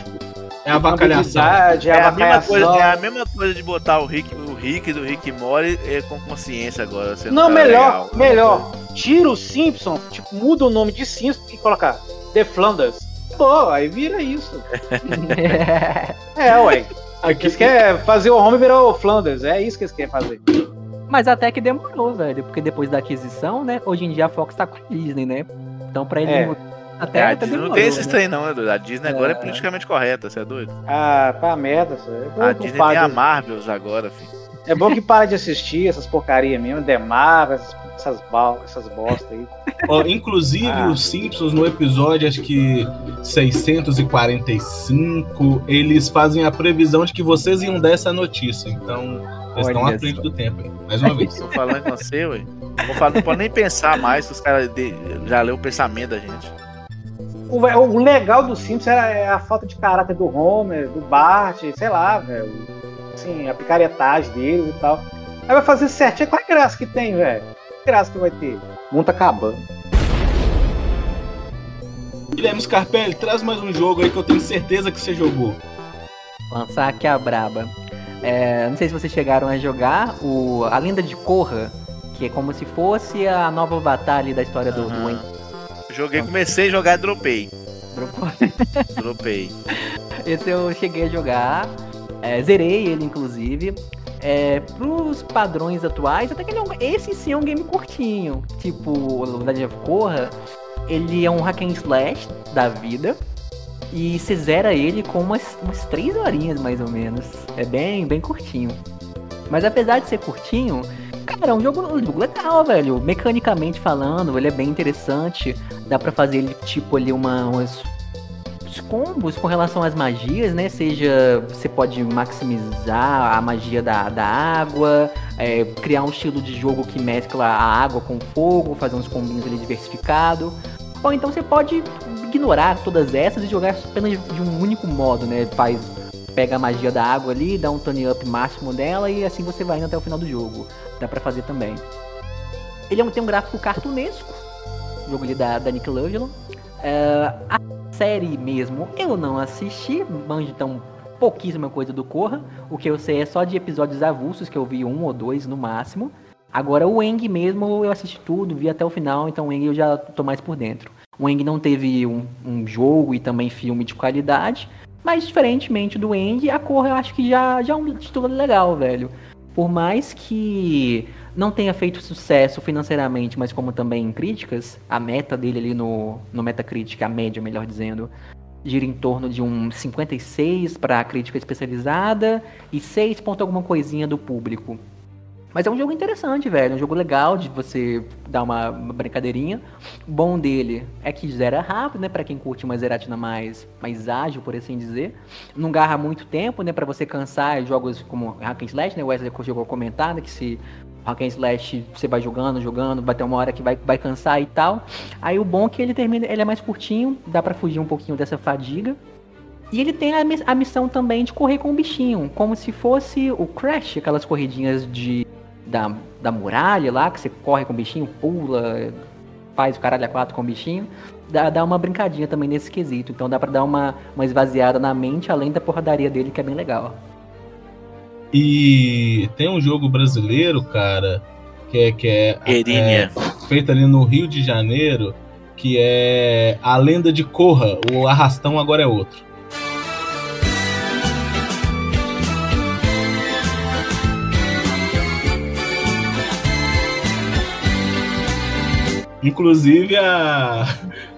É a avacalhação. habilidade, É é a a, mesma coisa, é a mesma coisa de botar o Rick, o Rick do Rick Mori é, com consciência agora. Não, cara melhor, legal. melhor. Tira o Simpsons, tipo, muda o nome de Simpsons e coloca The Flanders. Pô, aí vira isso. É, ué. Aqui, Eles querem fazer o Homer virar o Flanders. É isso que eles querem fazer. Mas até que demorou, velho. Porque depois da aquisição, né? Hoje em dia a Fox tá com a Disney, né? Então pra ele É. até, É, a até Disney demorou, não tem esses né? trem, não, Edu. A Disney agora é É. politicamente correta, você é doido? Ah, tá merda. isso. É A Disney tem a Marvels agora, filho. É bom que para de assistir essas porcarias mesmo, Marvel, essas, essas, essas bosta aí. ó, inclusive, Ah. os Simpsons, no episódio, acho que 645, eles fazem a previsão de que vocês iam dar essa notícia. Então, eles estão à frente do tempo, hein? Mais uma vez. Tô falando com você, ué. Vou falar, não pode nem pensar mais, os caras de- já leu o pensamento da gente. O, o legal do Simpsons era é a falta de caráter do Homer, do Bart, sei lá, velho. Assim, a picaretagem deles e tal. Aí vai fazer certinho. Qual é a graça que tem, velho? Que graça que vai ter? O mundo tá acabando. Guilherme Scarpelli, traz mais um jogo aí que eu tenho certeza que você jogou. lançar aqui a braba. É, não sei se vocês chegaram a jogar o A Lenda de Korra, que é como se fosse a nova batalha da história do, do Wayne. Joguei, comecei a jogar e dropei. Dropou. Dropei. Esse eu cheguei a jogar, é, zerei ele inclusive. É, pros padrões atuais, até que ele é um, esse sim é um game curtinho. Tipo, o Legend of Korra, ele é um hack and slash da vida. E você zera ele com umas, umas 3 horinhas mais ou menos. É bem, bem curtinho. Mas apesar de ser curtinho, cara, é um jogo, um jogo legal, velho. Mecanicamente falando, ele é bem interessante. Dá pra fazer ele tipo ali uma, umas os combos com relação às magias, né? Seja você pode maximizar a magia da, da água, é, criar um estilo de jogo que mescla a água com fogo, fazer uns combinhos ali diversificado. Ou então você pode ignorar todas essas e jogar apenas de um único modo, né? Faz pega a magia da água ali, dá um turn up máximo dela e assim você vai indo até o final do jogo. Dá pra fazer também. Ele é um, tem um gráfico cartunesco, jogo ali da, da Nickelodeon. Uh, a série mesmo eu não assisti, manjo então pouquíssima coisa do Corra. O que eu sei é só de episódios avulsos, que eu vi um ou dois no máximo. Agora o Eng mesmo eu assisti tudo, vi até o final, então o Eng eu já tô mais por dentro. O Eng não teve um, um jogo e também filme de qualidade, mas diferentemente do Eng, a Corra eu acho que já, já é um título legal, velho. Por mais que não tenha feito sucesso financeiramente, mas como também em críticas, a meta dele ali no, no Metacritic, a média, melhor dizendo, gira em torno de um 56 para a crítica especializada e 6 ponto alguma coisinha do público. Mas é um jogo interessante, velho. É um jogo legal de você dar uma, uma brincadeirinha. O bom dele é que zera rápido, né? Pra quem curte uma zeratina mais, mais ágil, por assim dizer. Não garra muito tempo, né? Pra você cansar jogos como Hack and Slash, né? O Wesley chegou a comentar, né? Que se Hack and Slash você vai jogando, jogando, vai ter uma hora que vai, vai cansar e tal. Aí o bom é que ele termina, ele é mais curtinho, dá para fugir um pouquinho dessa fadiga. E ele tem a, a missão também de correr com o bichinho, como se fosse o Crash, aquelas corridinhas de da, da muralha lá, que você corre com o bichinho, pula, faz o caralho a quatro com o bichinho. Dá, dá uma brincadinha também nesse quesito. Então dá pra dar uma, uma esvaziada na mente, além da porradaria dele, que é bem legal. E tem um jogo brasileiro, cara, que é, que é, é feito ali no Rio de Janeiro, que é A Lenda de Corra, o Arrastão agora é outro. Inclusive a,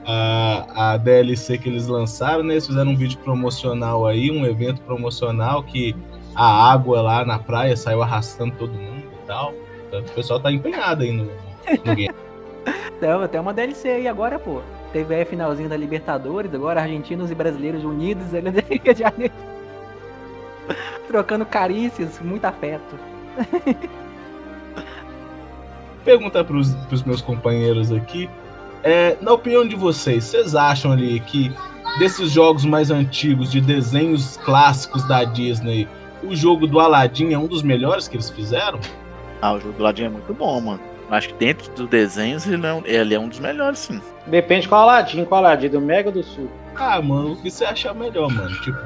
a, a DLC que eles lançaram, né? Eles fizeram um vídeo promocional aí, um evento promocional que a água lá na praia saiu arrastando todo mundo e tal. Então, o pessoal tá empenhado aí no, no game. Não, até uma DLC aí agora, pô. Teve aí finalzinho da Libertadores, agora argentinos e brasileiros unidos ali no Rio de Janeiro. Trocando carícias, muito afeto. perguntar para os meus companheiros aqui. É, na opinião de vocês, vocês acham ali que desses jogos mais antigos, de desenhos clássicos da Disney, o jogo do Aladdin é um dos melhores que eles fizeram? Ah, o jogo do Aladdin é muito bom, mano. Acho que dentro dos desenhos ele é um, ele é um dos melhores, sim. Depende qual Aladdin, qual Aladdin, do Mega ou do Sul? Ah, mano, o que você achar melhor, mano? Tipo,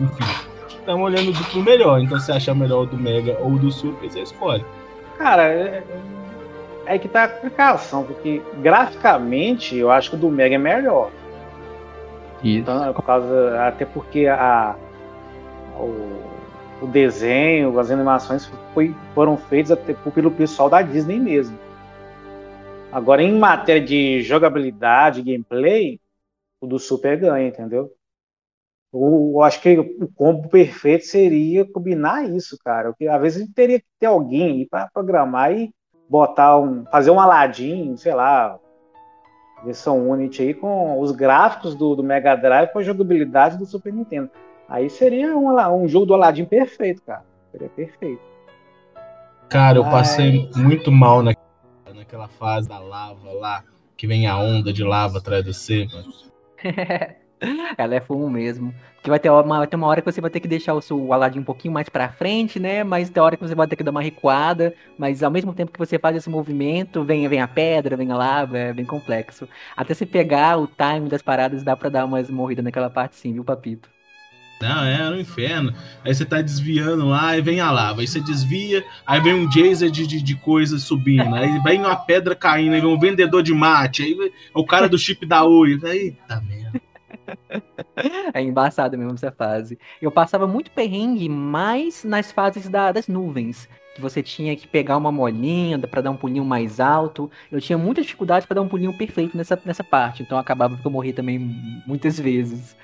enfim. Estamos olhando do pro melhor, então você achar melhor o do Mega ou do Sul, que você escolhe. Cara, é, é que tá a complicação, porque graficamente eu acho que o do Mega é melhor. Isso. Então, por causa, até porque a, o, o desenho, as animações foi, foram feitas até pelo pessoal da Disney mesmo. Agora, em matéria de jogabilidade, gameplay, o do Super ganha, entendeu? Eu, eu acho que o combo perfeito seria combinar isso, cara. Porque às vezes teria que ter alguém aí para programar e botar um, fazer um Aladdin, sei lá, versão Unity aí com os gráficos do, do Mega Drive com a jogabilidade do Super Nintendo. Aí seria um, um jogo do Aladdin perfeito, cara. Seria perfeito. Cara, eu passei Ai. muito mal na, naquela fase da lava lá, que vem a onda de lava atrás do C, mano. Ela é fumo mesmo. Que vai ter, uma, vai ter uma hora que você vai ter que deixar o seu Aladdin um pouquinho mais pra frente, né? Mas tem hora que você vai ter que dar uma recuada. Mas ao mesmo tempo que você faz esse movimento, vem, vem a pedra, vem a lava, é bem complexo. Até se pegar o time das paradas, dá pra dar umas morridas naquela parte sim, viu, Papito? Não, é no inferno. Aí você tá desviando lá e vem a lava. Aí você desvia, aí vem um geyser de, de, de coisas subindo. Aí vem uma pedra caindo, aí vem um vendedor de mate. Aí o cara do chip da Oi. Eita merda. É embaçado mesmo essa fase. Eu passava muito perrengue mais nas fases da- das nuvens. Que você tinha que pegar uma molinha para dar um pulinho mais alto. Eu tinha muita dificuldade para dar um pulinho perfeito nessa, nessa parte. Então acabava que eu morri também muitas vezes.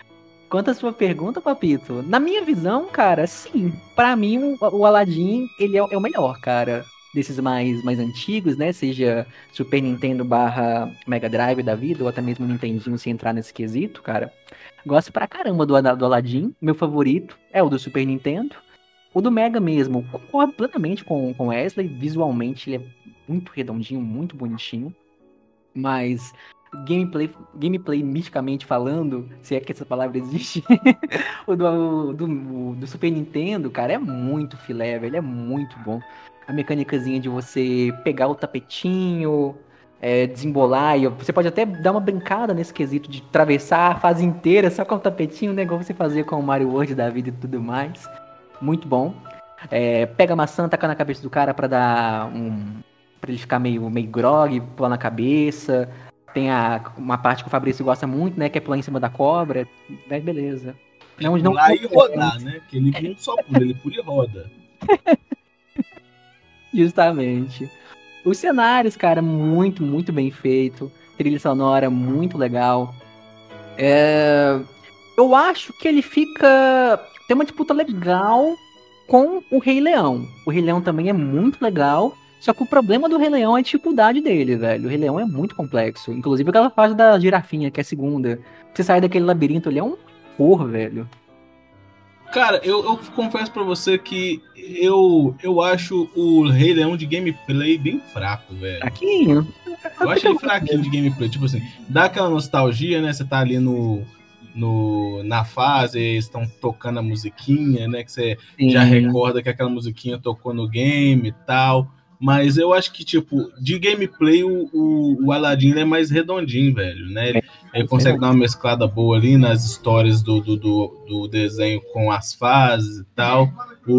Quanto à sua pergunta, Papito, na minha visão, cara, sim. Pra mim, o, Aladdin, ele é, é o melhor, cara. Desses mais, mais antigos, né? Seja Super Nintendo barra Mega Drive da vida, ou até mesmo Nintendinho, se entrar nesse quesito, cara. Gosto pra caramba do, do Aladdin. Meu favorito é o do Super Nintendo. O do Mega mesmo, concordo plenamente com o Wesley. Visualmente, ele é muito redondinho, muito bonitinho. Mas gameplay, gameplay misticamente falando, se é que essa palavra existe, o do, do, do Super Nintendo, cara, é muito filé, velho. É muito bom. A mecânicazinha de você pegar o tapetinho, é, desembolar, e você pode até dar uma brincada nesse quesito de atravessar a fase inteira só com o tapetinho, né? Igual você fazia com o Mario World da vida e tudo mais. Muito bom. É, pega a maçã, taca na cabeça do cara pra dar um. pra ele ficar meio, meio grog, pular na cabeça. Tem a, uma parte que o Fabrício gosta muito, né? Que é pular em cima da cobra. Mas beleza. Não, não Pular e rodar, né? Porque ele não só pula, ele pula e roda. Justamente. Os cenários, cara, muito, muito bem feito. Trilha sonora muito legal. É, Eu acho que ele fica. Tem uma disputa legal com o Rei Leão. O Rei Leão também é muito legal. Só que o problema do Rei Leão é a dificuldade dele, velho. O Rei Leão é muito complexo. Inclusive aquela fase da girafinha, que é a segunda. Você sai daquele labirinto ali, é um horror, velho. Cara, eu, eu confesso pra você que eu, eu acho o Rei Leão de gameplay bem fraco, velho. Fraquinho. Eu acho ele fraquinho de gameplay. Tipo assim, dá aquela nostalgia, né? Você tá ali no, no, na fase, eles estão tocando a musiquinha, né? Que você Sim. já recorda que aquela musiquinha tocou no game e tal. Mas eu acho que, tipo, de gameplay, o, o, o Aladdin é mais redondinho, velho, né? Ele, ele consegue dar uma mesclada boa ali nas histórias do, do, do, do desenho com as fases e tal. O,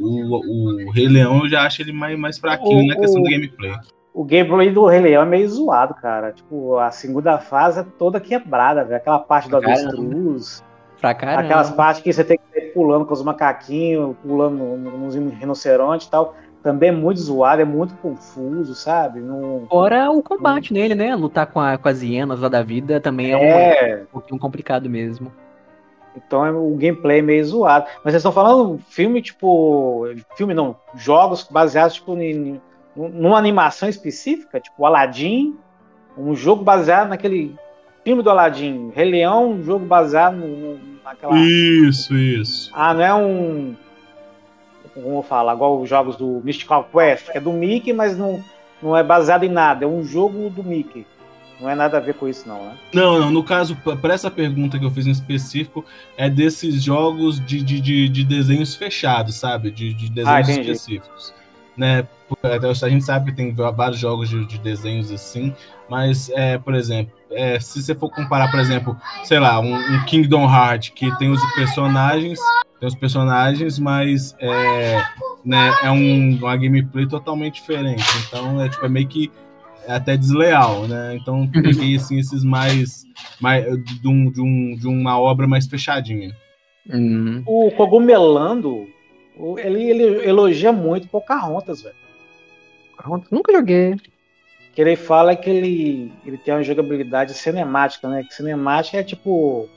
o, o Rei Leão eu já acho ele mais, mais fraquinho O- na questão o- do gameplay. O gameplay do Rei Leão é meio zoado, cara. Tipo, a segunda fase é toda quebrada, velho. Aquela parte do Caramba. avestruz. Pra caramba. Aquelas partes que você tem que ir pulando com os macaquinhos, pulando nos rinocerontes e tal. Também é muito zoado, é muito confuso, sabe? Não... Fora o combate nele, né? Lutar com, a- com as hienas lá da vida também é, um- É, um pouquinho complicado mesmo. então é o gameplay é meio zoado. Mas vocês estão falando filme, tipo. Filme não, jogos baseados, tipo, em, em- numa animação específica, tipo Aladdin, um jogo baseado naquele filme do Aladdin. Rei Leão, um jogo baseado no, no- naquela. Isso, isso. Ah, não é um. Como eu falo, igual os jogos do Mystical Quest, que é do Mickey, mas não, não é baseado em nada, é um jogo do Mickey. Não é nada a ver com isso, não, né? Não, não, no caso, para essa pergunta que eu fiz em específico, é desses jogos de, de, de, de desenhos fechados, sabe? De, de desenhos entendi. específicos. Né? Porque até A gente sabe que tem vários jogos de, de desenhos assim, mas, é, por exemplo, é, se você for comparar, por exemplo, sei lá, um, um Kingdom Hearts que tem os personagens, tem os personagens, mas é, né, é um, uma gameplay totalmente diferente. Então, é, tipo, é meio que é até desleal, né? Então peguei assim esses mais, mais de, um, de, um, de uma obra mais fechadinha. Hum. O Cogumelando, ele, ele elogia muito Pocahontas, velho. Nunca joguei. O que ele fala é que ele, ele tem uma jogabilidade cinemática, né? Que cinemática é tipo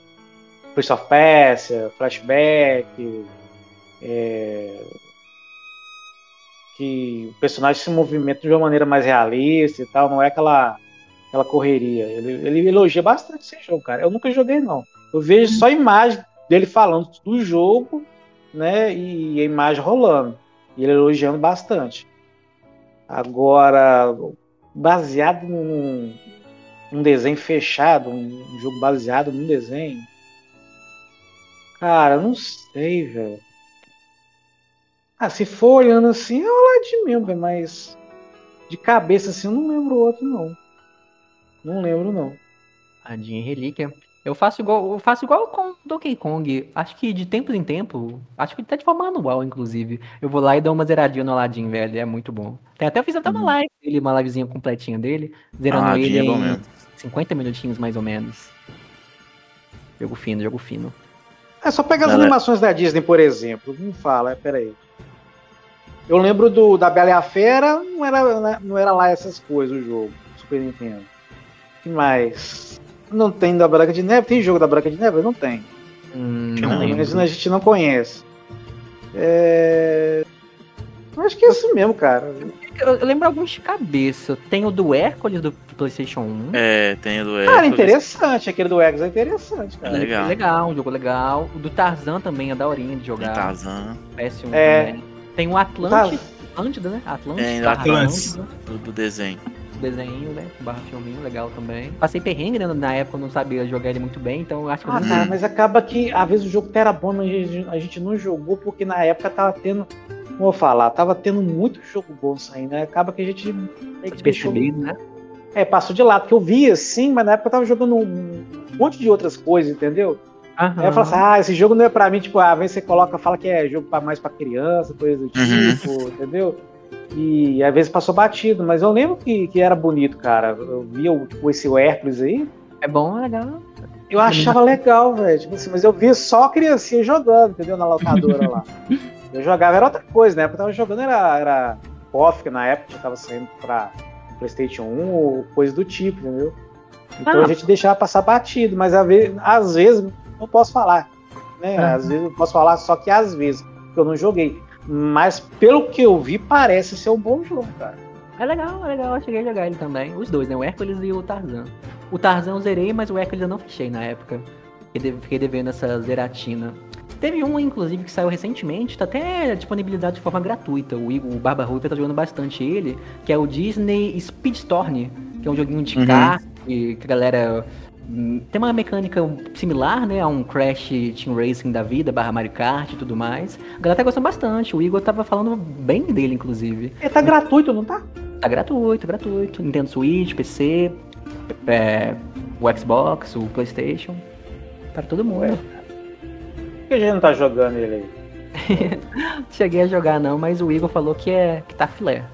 Prince of Persia, Flashback, é, que o personagem se movimenta de uma maneira mais realista e tal, não é aquela, aquela correria. Ele, ele elogia bastante esse jogo, cara. Eu nunca joguei, não. Eu vejo só imagem dele falando do jogo, né? E a imagem rolando. E ele elogiando bastante. Agora, baseado num, num desenho fechado, um jogo baseado num desenho. Cara, eu não sei, velho. Ah, se for olhando assim, é o Aladdin mesmo, velho, mas de cabeça assim eu não lembro outro, não. Não lembro, não. Adinha e Relíquia. Eu faço igual, eu faço igual com Donkey Kong. Acho que de tempo em tempo, acho que tá de forma anual, inclusive. Eu vou lá e dou uma zeradinha no Aladdin, velho. É muito bom. Tem até eu fiz até uma live dele, uma livezinha completinha dele, zerando Aladdin ele é bom em mesmo. 50 minutinhos mais ou menos. Jogo fino, jogo fino. É só pegar as Ela- animações da Disney, por exemplo. Me fala, peraí. Eu lembro do da Bela e a Fera, não era, né, não era lá essas coisas o jogo, Super Nintendo. Que mais? Não tem da Branca de Neve? Tem jogo da Branca de Neve? Não tem. Hum, não não, a gente não conhece. É... Acho que é isso mesmo, cara. Eu, eu lembro alguns de cabeça. Tem o do Hércules do PlayStation 1. É, tem o do Cara, Hércules. interessante. Aquele do Eggs é interessante, cara. legal. legal, um jogo legal. O do Tarzan também é daorinha de Tem jogar. Tarzan. PS1 É. também. Tem o Atlântida, Atlântida, né? Atlântida, Tem barra Atlantis. Atlântida, Do, do desenho. desenho, né? Barra filminho, legal também. Passei perrengue, né? Na época eu não sabia jogar ele muito bem, então eu acho que eu Ah, não cara, mas acaba que às vezes o jogo até era bom, mas a gente não jogou porque na época tava tendo. Como eu vou falar, tava tendo muito jogo bom saindo, né? Acaba que a gente que percebido, né? é, passou de lado, porque eu via sim, mas na época eu tava jogando um monte de outras coisas, entendeu? Aí eu falo assim, ah, esse jogo não é pra mim, tipo, às vezes você coloca, fala que é jogo pra, mais pra criança, coisa do Uhum. tipo, entendeu? E às vezes passou batido, mas eu lembro que, que era bonito, cara. Eu via o, tipo, esse Hércules aí, É bom, é legal. eu achava legal, velho. Tipo assim, mas eu via só a criancinha jogando, entendeu? Na locadora lá. Eu jogava, era outra coisa, né? Eu tava jogando, era, era KOF, que na época já tava saindo pra PlayStation 1 ou coisa do tipo, entendeu? Então Ah. a gente deixava passar batido, mas às vezes, às vezes não posso falar, né? Ah. Às vezes eu posso falar só que às vezes, porque eu não joguei. Mas pelo que eu vi, parece ser um bom jogo, cara. É legal, é legal. Eu cheguei a jogar ele também. Os dois, né? O Hércules e o Tarzan. O Tarzan eu zerei, mas o Hércules eu não fechei na época. Fiquei devendo essa zeratina. Teve um, inclusive, que saiu recentemente, tá até disponibilidade de forma gratuita. O Igor, o Barba Ruiva tá jogando bastante ele, que é o Disney Speedstorm, que é um joguinho de Uhum. carro, que que a galera hum, tem uma mecânica similar, né, a um Crash Team Racing da vida, barra Mario Kart e tudo mais. A galera tá gostando bastante, o Igor tava falando bem dele, inclusive. Ele tá gratuito, não tá? Tá gratuito, gratuito. Nintendo Switch, PC, é, o Xbox, o Playstation. Para todo mundo. Por que a gente não tá jogando ele aí? Cheguei a jogar não, mas o Igor falou que, é, que tá filé.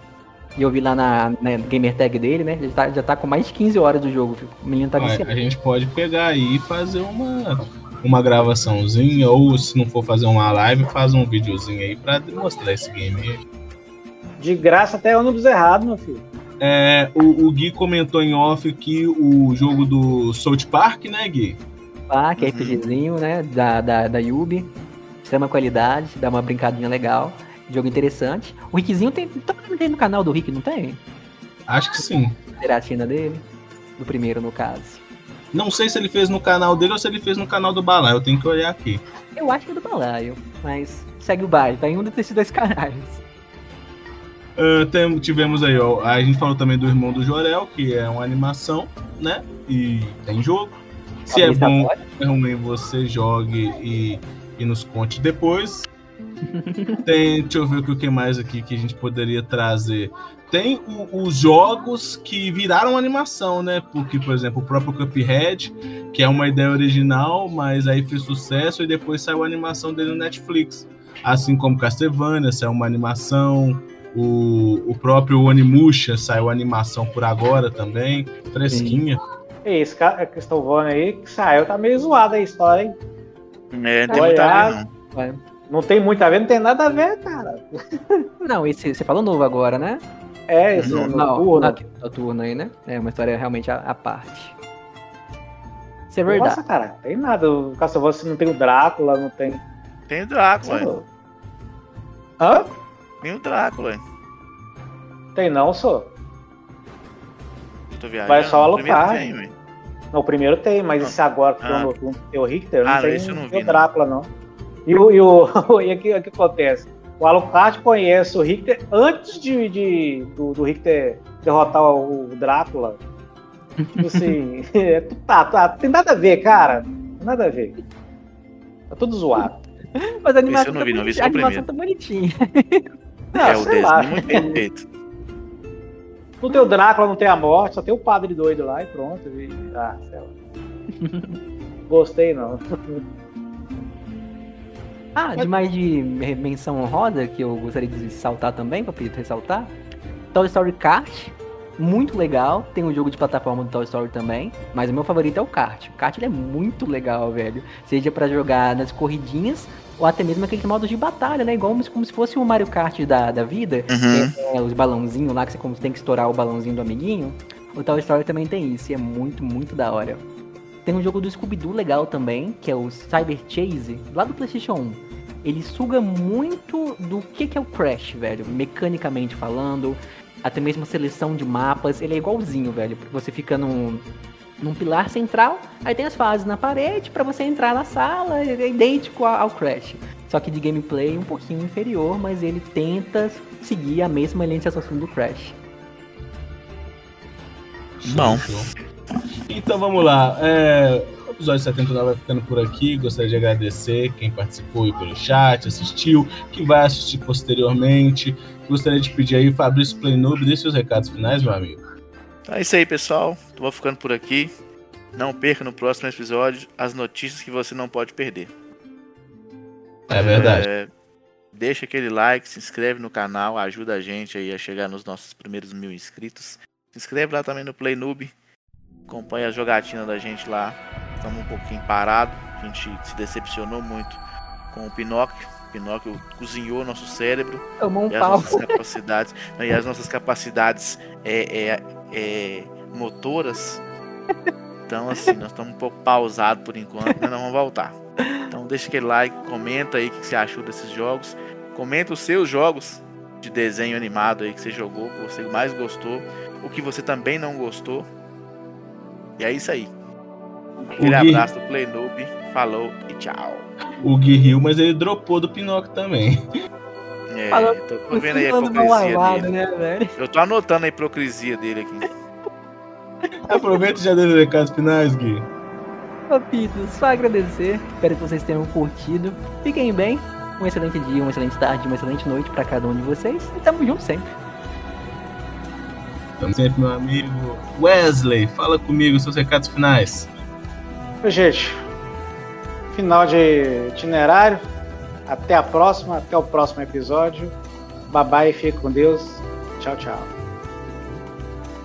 E eu vi lá na, na gamer tag dele, né? Já tá, já tá com mais de 15 horas do jogo. O menino tá viciado. a gente pode pegar aí e fazer uma, uma gravaçãozinha, ou se não for fazer uma live, faz um videozinho aí pra demonstrar esse game aí. De graça até ônibus errado, meu filho. É, o, o Gui comentou em off que o jogo do South Park, né, Gui? Ah, que é Uhum. RPGzinho, né? Da, da, da Yubi. Extrema qualidade, dá uma brincadinha legal. Jogo interessante. O Rickzinho tem. Tem no canal do Rick, não tem? Acho que sim. Zeratina dele. Do primeiro, no caso. Não sei se ele fez no canal dele ou se ele fez no canal do Balá, eu tenho que olhar aqui. Eu acho que é do Balaio, mas segue o baile, tá em um desses dois canais. Ah, tem- tivemos aí, ó, a gente falou também do Irmão do Jorel, que é uma animação, né? E tem jogo. Se é bom é ruim, você jogue e, e nos conte depois. Tem, deixa eu ver o que mais aqui que a gente poderia trazer. Tem o- os jogos que viraram animação, né? Porque, por exemplo, o próprio Cuphead, que é uma ideia original, mas aí fez sucesso e depois saiu a animação dele no Netflix. Assim como Castlevania saiu uma animação, o, o próprio Onimusha saiu animação por agora também, fresquinha. E esse cara que estão voando aí, que saiu, tá meio zoada a história, hein? É, não tem Olha, muita ver, não. Ué. Não tem muito a ver, não tem nada a ver, cara. Não, esse você falou novo agora, né? É, esse Não, Não, noturno. não, noturno aí, né? É uma história realmente à, à parte. Isso é verdade. Nossa, cara, tem nada. O Castlevania não tem o Drácula, não tem. Tem o Drácula, ué. Hã? Tem o Drácula, ué. Tem não, só. Eu tô viajando. Vai só Alucard. tem, ué. Não, o primeiro tem, mas esse agora que tem Ah. o noturno, tem o Richter, não Ah, não, tem, esse eu não tem vi, o Drácula, não. E o. E, o, e aqui, o que acontece? O Alucard conhece o Richter antes de, de- do, do Richter derrotar o Drácula. Tipo assim, é, tá, tá, tem nada a ver, cara. Tem nada a ver. Tá tudo zoado. Mas a animação, não vi, tá não vi bonitinha, só a o animação primeiro. tá bonitinha. Não, é o sei lá. desenho muito bem feito. Não tem o Drácula, não tem a morte, só tem o padre doido lá e pronto. E, ah, sei lá. Gostei não. Ah, demais de menção honrosa, que eu gostaria de saltar também, Papito, ressaltar. Toy Story Kart, muito legal. Tem um jogo de plataforma do Toy Story também, mas o meu favorito é o kart. O kart ele é muito legal, velho. Seja para jogar nas corridinhas ou até mesmo aquele modo de batalha, né? Igual como se fosse o Mario Kart da, da vida. Uhum. É, os balãozinhos lá que você tem que estourar o balãozinho do amiguinho. O Toy Story também tem isso, e é muito, muito da hora. Tem um jogo do Scooby-Doo legal também, que é o Cyber Chase, lá do PlayStation 1. Ele suga muito do que, que é o Crash, velho, mecanicamente falando, até mesmo a seleção de mapas, ele é igualzinho, velho. Você fica num, num pilar central, aí tem as fases na parede para você entrar na sala, ele é idêntico ao Crash. Só que de gameplay um pouquinho inferior, mas ele tenta seguir a mesma linha de raciocínio do Crash. Bom. Então vamos lá. É, o episódio 79 vai ficando por aqui. Gostaria de agradecer quem participou aí pelo chat, assistiu, que vai assistir posteriormente. Gostaria de pedir aí, Fabrício Playnoob, dê seus recados finais, meu amigo. É isso aí, pessoal. Vou ficando por aqui. Não perca no próximo episódio as notícias que você não pode perder. É verdade. É, deixa aquele like, se inscreve no canal, ajuda a gente aí a chegar nos nossos primeiros mil inscritos. Se inscreve lá também no Play Noob. Acompanha a jogatina da gente lá. Estamos um pouquinho parados. A gente se decepcionou muito com o Pinóquio. O Pinóquio cozinhou nosso cérebro. Tomou um e as pau. nossas capacidades. não, e as nossas capacidades é, é, é, motoras. Então, assim, nós estamos um pouco pausados por enquanto, mas nós vamos voltar. Então, deixa aquele like, comenta aí o que você achou desses jogos. Comenta os seus jogos de desenho animado aí que você jogou, que você mais gostou, o que você também não gostou. E é isso aí. Aquele Gui- abraço do Play Noob, falou e tchau. O Gui riu, mas ele dropou do Pinóquio também. É, Falou- tô, tô vendo aí a hipocrisia dele. né, velho? Eu tô anotando a hipocrisia dele aqui. Aproveita e já deu os recados finais, Gui. Papitos, só agradecer. Espero que vocês tenham curtido. Fiquem bem. Um excelente dia, uma excelente tarde, uma excelente noite pra cada um de vocês. E tamo junto sempre. Tamo sempre, meu amigo Wesley. Fala comigo seus recados finais. Ô, Gente, final de itinerário. Até a próxima, até o próximo episódio. Babai, fique com Deus. Tchau, tchau.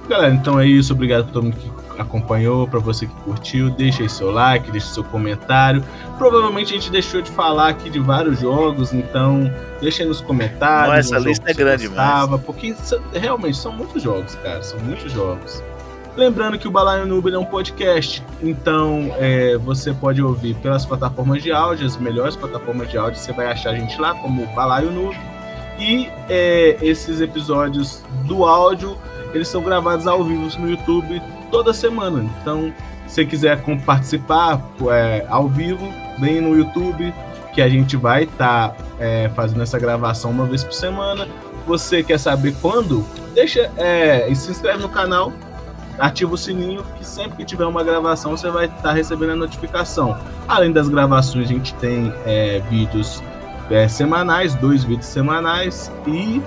Galera, então é isso. Obrigado por todo mundo que acompanhou, pra você que curtiu. Deixa aí seu like, deixa seu comentário. Provavelmente a gente deixou de falar aqui de vários jogos, então deixa aí nos comentários. Não, essa lista que é você grande gostava, Porque são- realmente são muitos jogos, cara. São muitos jogos. Lembrando que o Balaio Noob é um podcast, então é, você pode ouvir pelas plataformas de áudio, as melhores plataformas de áudio, você vai achar a gente lá como Balaio Noob. E é, esses episódios do áudio, eles são gravados ao vivo no YouTube toda semana. Então, se quiser participar é, ao vivo, vem no YouTube, que a gente vai estar fazendo essa gravação uma vez por semana. Você quer saber quando? Deixa é, e se inscreve no canal, ativa o sininho, que sempre que tiver uma gravação você vai estar recebendo a notificação. Além das gravações, a gente tem é, vídeos é, semanais, dois vídeos semanais e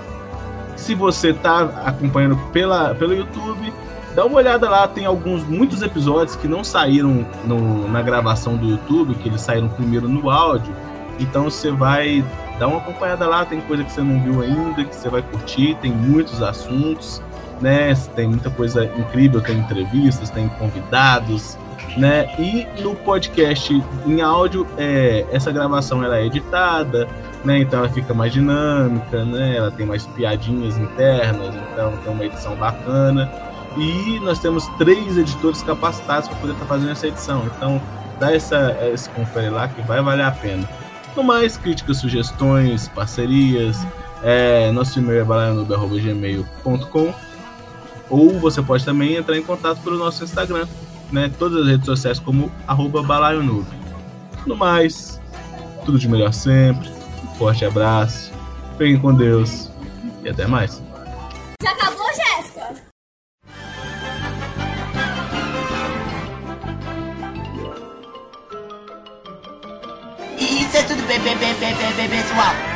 se você está acompanhando pela, pelo YouTube, dá uma olhada lá, tem alguns muitos episódios que não saíram no- na gravação do YouTube, que eles saíram primeiro no áudio. Então você vai dar uma acompanhada lá, tem coisa que você não viu ainda, que você vai curtir, tem muitos assuntos, né? Tem muita coisa incrível, tem entrevistas, tem convidados, né? E no podcast em áudio, é, essa gravação ela é editada, né? Então ela fica mais dinâmica, né? Ela tem mais piadinhas internas, então tem uma edição bacana. E nós temos três editores capacitados para poder estar fazendo essa edição. Então dá essa, esse confere lá que vai valer a pena. No mais, críticas, sugestões, parcerias, é, nosso e-mail é balaionube.gmail.com ou você pode também entrar em contato pelo nosso Instagram, né? Todas as redes sociais como arroba balaionube. No mais, tudo de melhor sempre. Um forte abraço. Fiquem com Deus e até mais. Já acabou, Jéssica? Isso é tudo bem, bem, bem, pessoal.